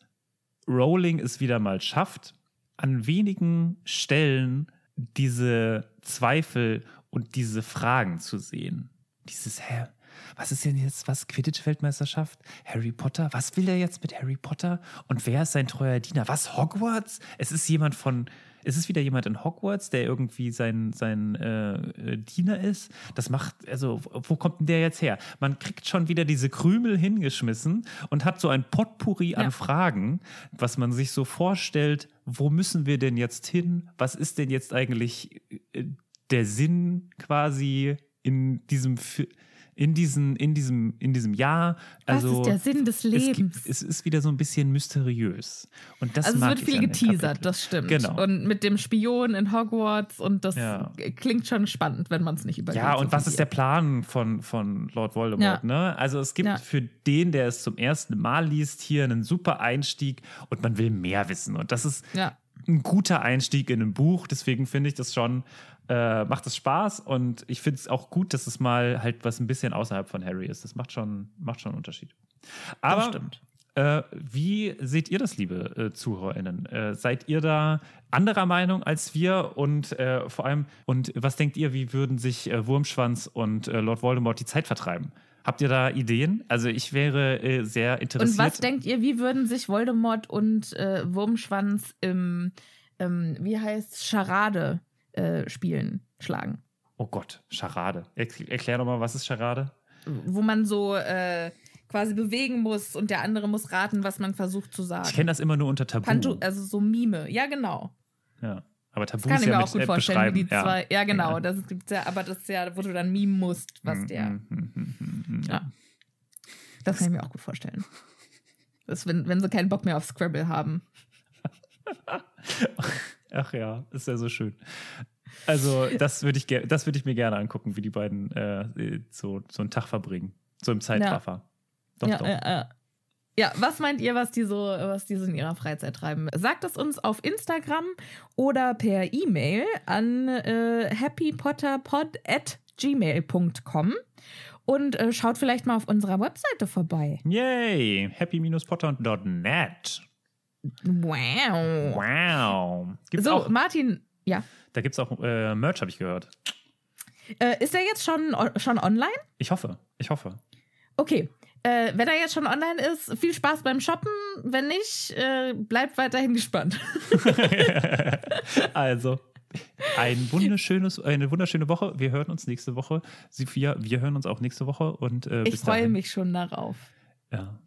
Rowling es wieder mal schafft, an wenigen Stellen diese Zweifel und diese Fragen zu sehen. Dieses, hä, was ist denn jetzt, was Quidditch-Weltmeisterschaft? Harry Potter? Was will er jetzt mit Harry Potter? Und wer ist sein treuer Diener? Was, Hogwarts? Es ist jemand von, es ist wieder jemand in Hogwarts, der irgendwie sein, sein äh, äh, Diener ist. Das macht, also, wo kommt denn der jetzt her? Man kriegt schon wieder diese Krümel hingeschmissen und hat so ein Potpourri an Ja. Fragen, was man sich so vorstellt, wo müssen wir denn jetzt hin? Was ist denn jetzt eigentlich äh, der Sinn quasi in diesem Fi- in diesem, in diesem, in diesem Jahr. Was Also, ist der Sinn des Es, Lebens? gibt, es ist wieder so ein bisschen mysteriös. Und das Also es wird viel geteasert, das stimmt. Genau. Und mit dem Spion in Hogwarts und das Ja. klingt schon spannend, wenn man es nicht überlegt. Ja, so und was ist der. Plan von, von Lord Voldemort? Ja. Ne? Also es gibt Ja. für den, der es zum ersten Mal liest, hier einen super Einstieg und man will mehr wissen. Und das ist Ja. ein guter Einstieg in ein Buch. Deswegen finde ich das schon, äh, macht es Spaß und ich finde es auch gut, dass es mal halt was ein bisschen außerhalb von Harry ist. Das macht schon, macht schon einen Unterschied. Aber stimmt. Äh, wie seht ihr das, liebe äh, ZuhörerInnen? Äh, seid ihr da anderer Meinung als wir? Und äh, vor allem, und was denkt ihr, wie würden sich äh, Wurmschwanz und äh, Lord Voldemort die Zeit vertreiben? Habt ihr da Ideen? Also ich wäre sehr interessiert. Und was denkt ihr, wie würden sich Voldemort und Wurmschwanz im, ähm, wie heißt Charade äh, spielen, schlagen? oh Gott, Charade. Erkl erklär doch mal, was ist Charade? Wo man so äh, quasi bewegen muss und der andere muss raten, was man versucht zu sagen. Ich kenne das immer nur unter Tabu. Panto, also so Mime. Ja, genau. ja. Aber Tabu Das kann ist ich ja mir auch gut vorstellen, wie die beschreiben. zwei. Ja, genau. Ja. Das gibt's ja, aber das ist ja, wo du dann mimen musst, was der. Mhm, mhm, mhm, mhm, Ja. Das kann ich mir auch gut vorstellen. Das, wenn, wenn sie keinen Bock mehr auf Scrabble haben. Ach ja, ist ja so schön. Also, das würde ich, das würde ich mir gerne angucken, wie die beiden äh, so, so einen Tag verbringen. So im Zeitraffer. Doch, ja, doch. äh, äh. ja, was meint ihr, was die, so, was die so in ihrer Freizeit treiben? Sagt es uns auf Instagram oder per E-Mail an äh, happypotterpod at gmail.com und äh, schaut vielleicht mal auf unserer Webseite vorbei. Yay! Happy-potter.net. Wow. Wow. Gibt's So, auch, Martin, ja. da gibt es auch äh, Merch, habe ich gehört. Äh, ist er jetzt schon, schon online? Ich hoffe, ich hoffe. Okay. Äh, wenn er jetzt schon online ist, viel Spaß beim Shoppen. Wenn nicht, äh, bleibt weiterhin gespannt. also, ein wunderschönes, eine wunderschöne Woche. Wir hören uns nächste Woche. Sophia, wir hören uns auch nächste Woche. Und, äh, Ich freue mich schon darauf. Ja.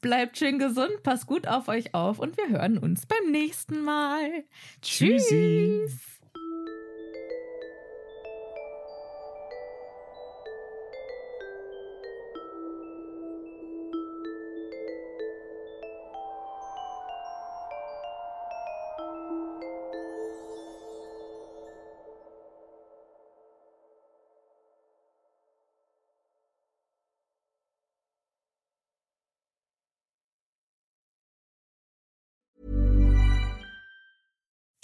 Bleibt schön gesund, passt gut auf euch auf und wir hören uns beim nächsten Mal. Tschüssi. Tschüss.